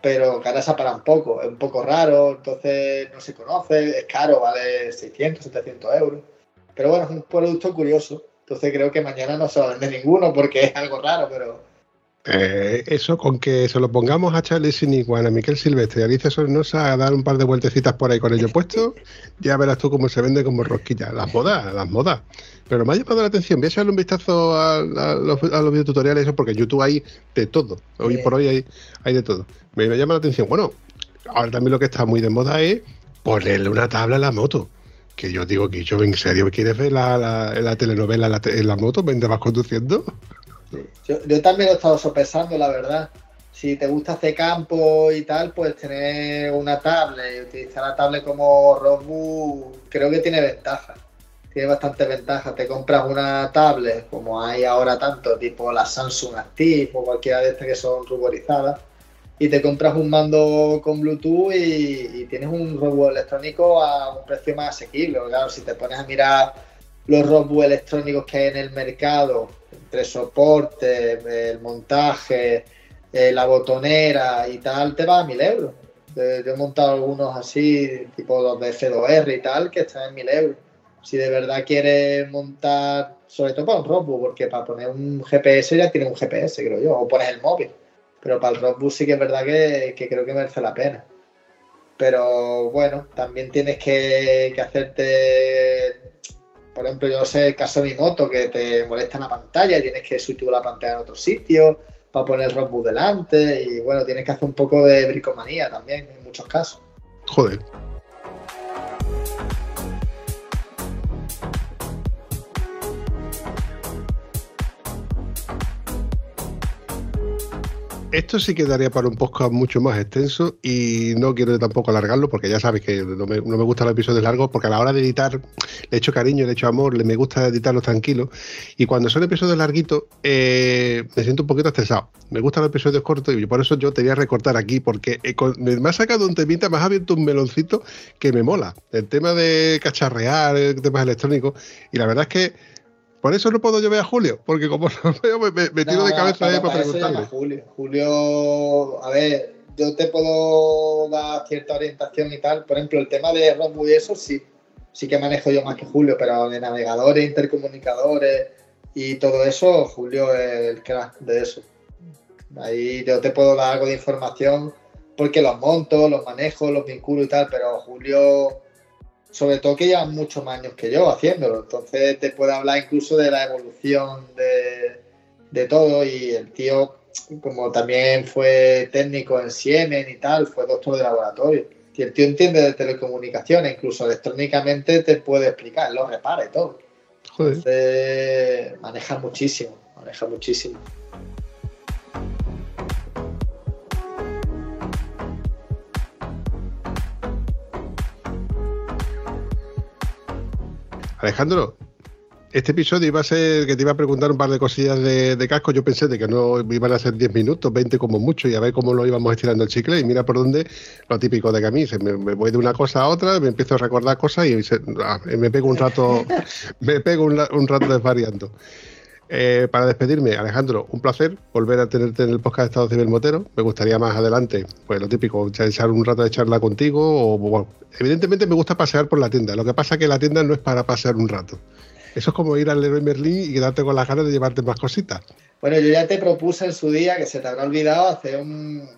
pero que ahora se ha parado un poco. Es un poco raro, entonces no se conoce, es caro, vale 600, 700 euros. Pero bueno, es un producto curioso. Entonces creo que mañana no se va a vender ninguno porque es algo raro, pero Eh, eso con que se lo pongamos a Charlie Siniguan, a Miquel Silvestre y a Alicia Sornosa a dar un par de vueltecitas por ahí con ello puesto, ya verás tú cómo se vende como rosquilla. Las modas, las modas. Pero me ha llamado la atención, voy a echarle un vistazo a, los, a los videotutoriales, porque en YouTube hay de todo. Hoy por hoy hay, hay de todo. Me, me llama la atención. Bueno, ahora también lo que está muy de moda es ponerle una tabla a la moto. Que yo digo que yo, en serio, ¿quieres ver la, la, la telenovela en la, moto mientras vas conduciendo? yo, yo también he estado sopesando, la verdad. si te gusta hacer campo y tal, pues tener una tablet y utilizar la tablet como roadbook creo que tiene ventaja. Tiene bastante ventaja. Te compras una tablet, como hay ahora tanto, tipo la Samsung Active o cualquiera de estas que son ruborizadas, y te compras un mando con Bluetooth y, tienes un robot electrónico a un precio más asequible. Claro, si te pones a mirar los robots electrónicos que hay en el mercado, entre soporte, el montaje, eh, la botonera y tal, te va a mil euros. Eh, Yo he montado algunos así, tipo los de F2R y tal, que están en mil euros. Si de verdad quieres montar, sobre todo para un roadbook, porque para poner un GPS ya tiene un GPS, creo yo, o pones el móvil. Pero para el roadbook sí que es verdad que, que creo que merece la pena. Pero bueno, también tienes que, que hacerte por ejemplo, yo sé el caso de mi moto que te molesta la pantalla y tienes que sustituir la pantalla en otro sitio para poner el roadbook delante y bueno, tienes que hacer un poco de bricomanía también en muchos casos. Joder. Esto sí quedaría para un podcast mucho más extenso y no quiero tampoco alargarlo porque ya sabes que no me, no gustan los episodios largos porque a la hora de editar le echo cariño, le echo amor, le me gusta editarlos tranquilos y cuando son episodios larguitos eh, me siento un poquito estresado. Me gustan los episodios cortos y por eso yo te voy a recortar aquí porque eh, me, me ha sacado un temita, me has abierto un meloncito que me mola. El tema de cacharrear, temas electrónicos y la verdad es que por eso no puedo yo ver a Julio, porque como no veo, me, me- tiro No, de no, cabeza para- ahí para, preguntarle. a Julio. Julio, a ver, yo te puedo dar cierta orientación y tal. Por ejemplo, el tema de roadbook y eso sí, sí que manejo yo más que Julio, pero de navegadores, intercomunicadores y todo eso, Julio es el crack de eso. Ahí yo te puedo dar algo de información porque los monto, los manejo, los vinculo y tal, pero Julio, sobre todo que lleva muchos más años que yo haciéndolo, entonces te puede hablar incluso de la evolución de, de todo y el tío, como también fue técnico en Siemens y tal, fue doctor de laboratorio. Y el tío entiende de telecomunicaciones, incluso electrónicamente te puede explicar, lo repara y todo. Joder. Entonces, maneja muchísimo, maneja muchísimo. Alejandro, este episodio iba a ser que te iba a preguntar un par de cosillas de, casco. Yo pensé de que no iban a ser 10 minutos, 20 como mucho, y a ver cómo lo íbamos estirando el chicle. Y mira por dónde lo típico de que a mí se me, voy de una cosa a otra, me empiezo a recordar cosas y ah, me pego un rato, me pego un rato desvariando. Eh, para despedirme, Alejandro, un placer volver a tenerte en el podcast de Estado Civil Motero. Me gustaría más adelante, pues lo típico, echar- un rato de charla contigo. O, bueno, evidentemente me gusta pasear por la tienda. Lo que pasa es que la tienda no es para pasear un rato. Eso es como ir al Leroy Merlin y quedarte con las ganas de llevarte más cositas. Bueno, yo ya te propuse en su día, que se te habrá olvidado, hacer un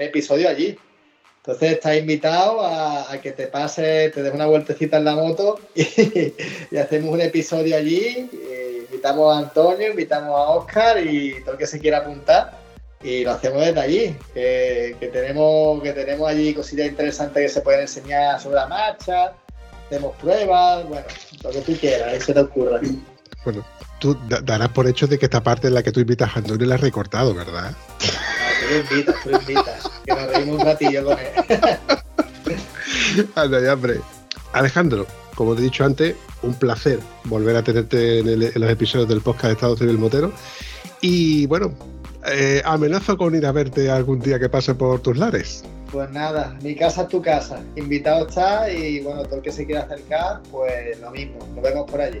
episodio allí. Entonces estás invitado a, que te pase, te des una vueltecita en la moto y, hacemos un episodio allí. eh, invitamos a Antonio, invitamos a Oscar y todo el que se quiera apuntar. Y lo hacemos desde allí, que, que tenemos, que tenemos allí cosillas interesantes que se pueden enseñar sobre la marcha, hacemos pruebas, bueno, lo que tú quieras, ahí se te ocurra. Bueno, tú da- darás por hecho de que esta parte en la que tú invitas a Antonio la has recortado, ¿verdad? Ah, tú lo invitas, tú lo invitas. Que nos reímos un ratillo con él. Anda ya, hombre. Alejandro, como te he dicho antes, un placer volver a tenerte en, el- en los episodios del podcast de Estado Civil Motero. Y bueno, eh, amenazo con ir a verte algún día que pase por tus lares. Pues nada, mi casa es tu casa. Invitado está y bueno, todo el que se quiera acercar, pues lo mismo. Nos vemos por allí.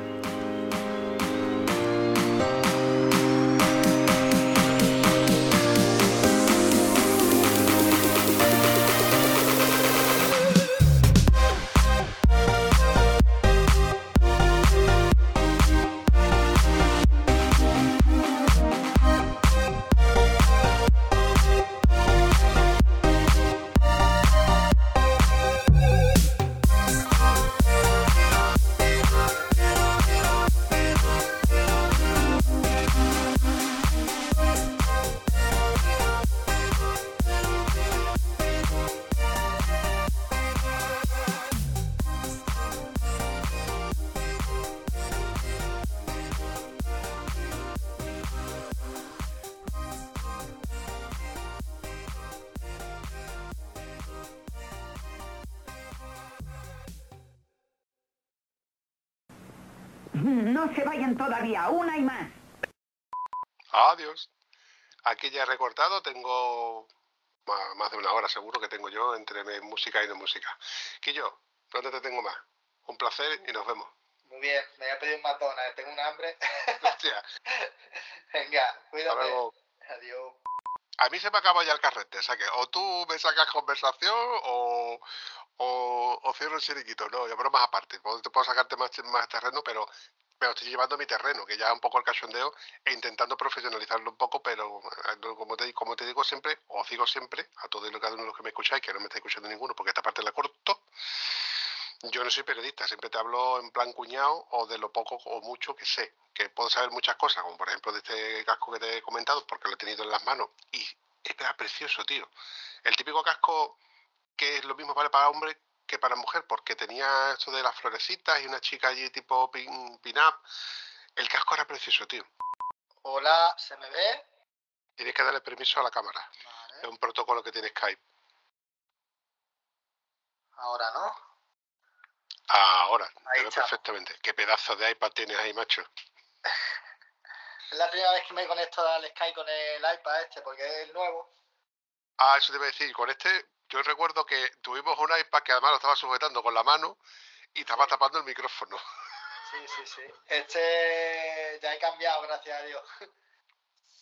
He recortado, tengo más de una hora seguro que tengo yo entre música y no música. Que yo, ¿dónde te tengo más? Un placer y nos vemos. Muy bien, me voy a pedir un McDonald's, tengo un hambre. Hostia, Venga, cuídate. Adiós. A mí se me acaba ya el carrete, o sea que o tú me sacas conversación o, o, o cierro el chiringuito. No, ya bromas aparte. Puedo- Te puedo sacarte más, más terreno, pero, pero estoy llevando mi terreno, que ya es un poco el cachondeo, e intentando profesionalizarlo un poco, pero eh, como te, como te digo siempre, os digo siempre, a todos y cada uno de los que me escucháis, que no me estáis escuchando ninguno, porque esta parte la corto, yo no soy periodista, siempre te hablo en plan cuñado o de lo poco o mucho que sé, que puedo saber muchas cosas, como por ejemplo de este casco que te he comentado, porque lo he tenido en las manos y es verdad, precioso, tío. El típico casco que es lo mismo vale para hombre que para mujer, porque tenía esto de las florecitas y una chica allí tipo pin, pin-up. El casco era precioso, tío. Hola, ¿se me ve? Tienes que darle permiso a la cámara. Es un protocolo que tiene Skype. ahora no. Ahora, Ahí te veo estamos. perfectamente. Qué pedazo de iPad tienes ahí, macho. Es la primera vez que me conecto al Skype con el iPad este, porque es el nuevo. Ah, eso te iba a decir. Con este, yo recuerdo que tuvimos un iPad que además lo estaba sujetando con la mano y estaba tapando el micrófono. Sí, sí, sí. Este ya he cambiado, gracias a Dios.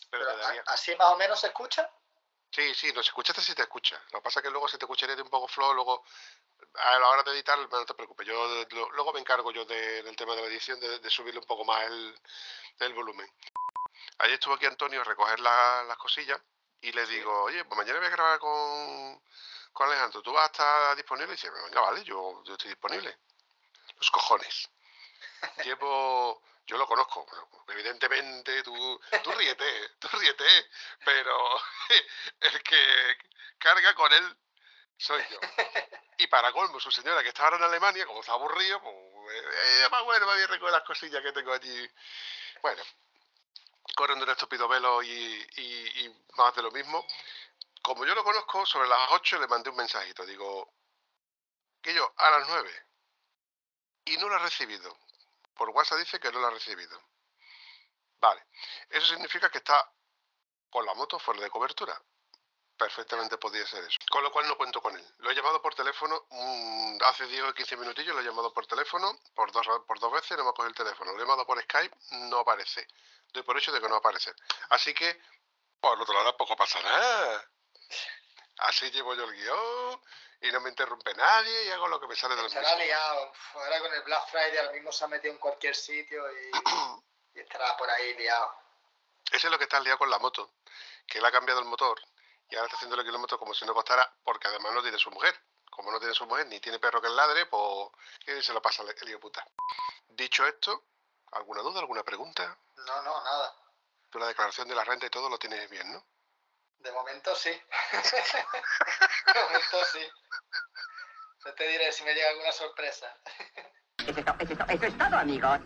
Pero a- así más o menos se escucha. Sí, sí, nos escuchaste si te escucha. Lo que pasa es que luego se te escucharía de un poco flow, luego a la hora de editar, no te preocupes, yo lo- luego me encargo yo de- del tema de la edición, de, de subirle un poco más el, el volumen. Ayer estuvo aquí Antonio a recoger la- las cosillas y le digo, oye, pues mañana voy a grabar con, con Alejandro, ¿tú vas a estar disponible? Y dice, venga, vale, yo, yo estoy disponible. Los cojones. Llevo, yo lo conozco, pero evidentemente tú, tú ríete, tú ríete, pero el que carga con él soy yo. Y para colmo, su señora que está ahora en Alemania, como está aburrido, pues eh, más bueno, me voy a recoger las cosillas que tengo allí. Bueno, corriendo un estúpido velo y, y- y más de lo mismo. Como yo lo conozco, sobre las 8 le mandé un mensajito. Digo, que yo, a las 9. Y no lo ha recibido. Por WhatsApp dice que no lo ha recibido. Vale. Eso significa que está con la moto fuera de cobertura. Perfectamente podría ser eso. Con lo cual no cuento con él. Lo he llamado por teléfono mm, hace 10 o 15 minutillos, lo he llamado por teléfono por dos, por dos veces, no me ha cogido el teléfono. Lo he llamado por Skype, no aparece. Doy por hecho de que no va a aparecer. Así que, por otro lado, tampoco pasa nada. Así llevo yo el guion y no me interrumpe nadie y hago lo que me sale de los Estará liado. Ahora con el Black Friday ahora mismo se ha metido en cualquier sitio y, y estará por ahí liado. Ese es lo que está liado con la moto, que él ha cambiado el motor y ahora está haciendo el kilómetro como si no costara, porque además no tiene su mujer. Como no tiene su mujer ni tiene perro que el ladre, pues ¿qué se lo pasa el hijo puta. Dicho esto, ¿alguna duda, alguna pregunta? No, no, nada. Tú la declaración de la renta y todo lo tienes bien, ¿no? De momento sí. De momento sí. No te diré si me llega alguna sorpresa. Eso es, eso es todo, amigos.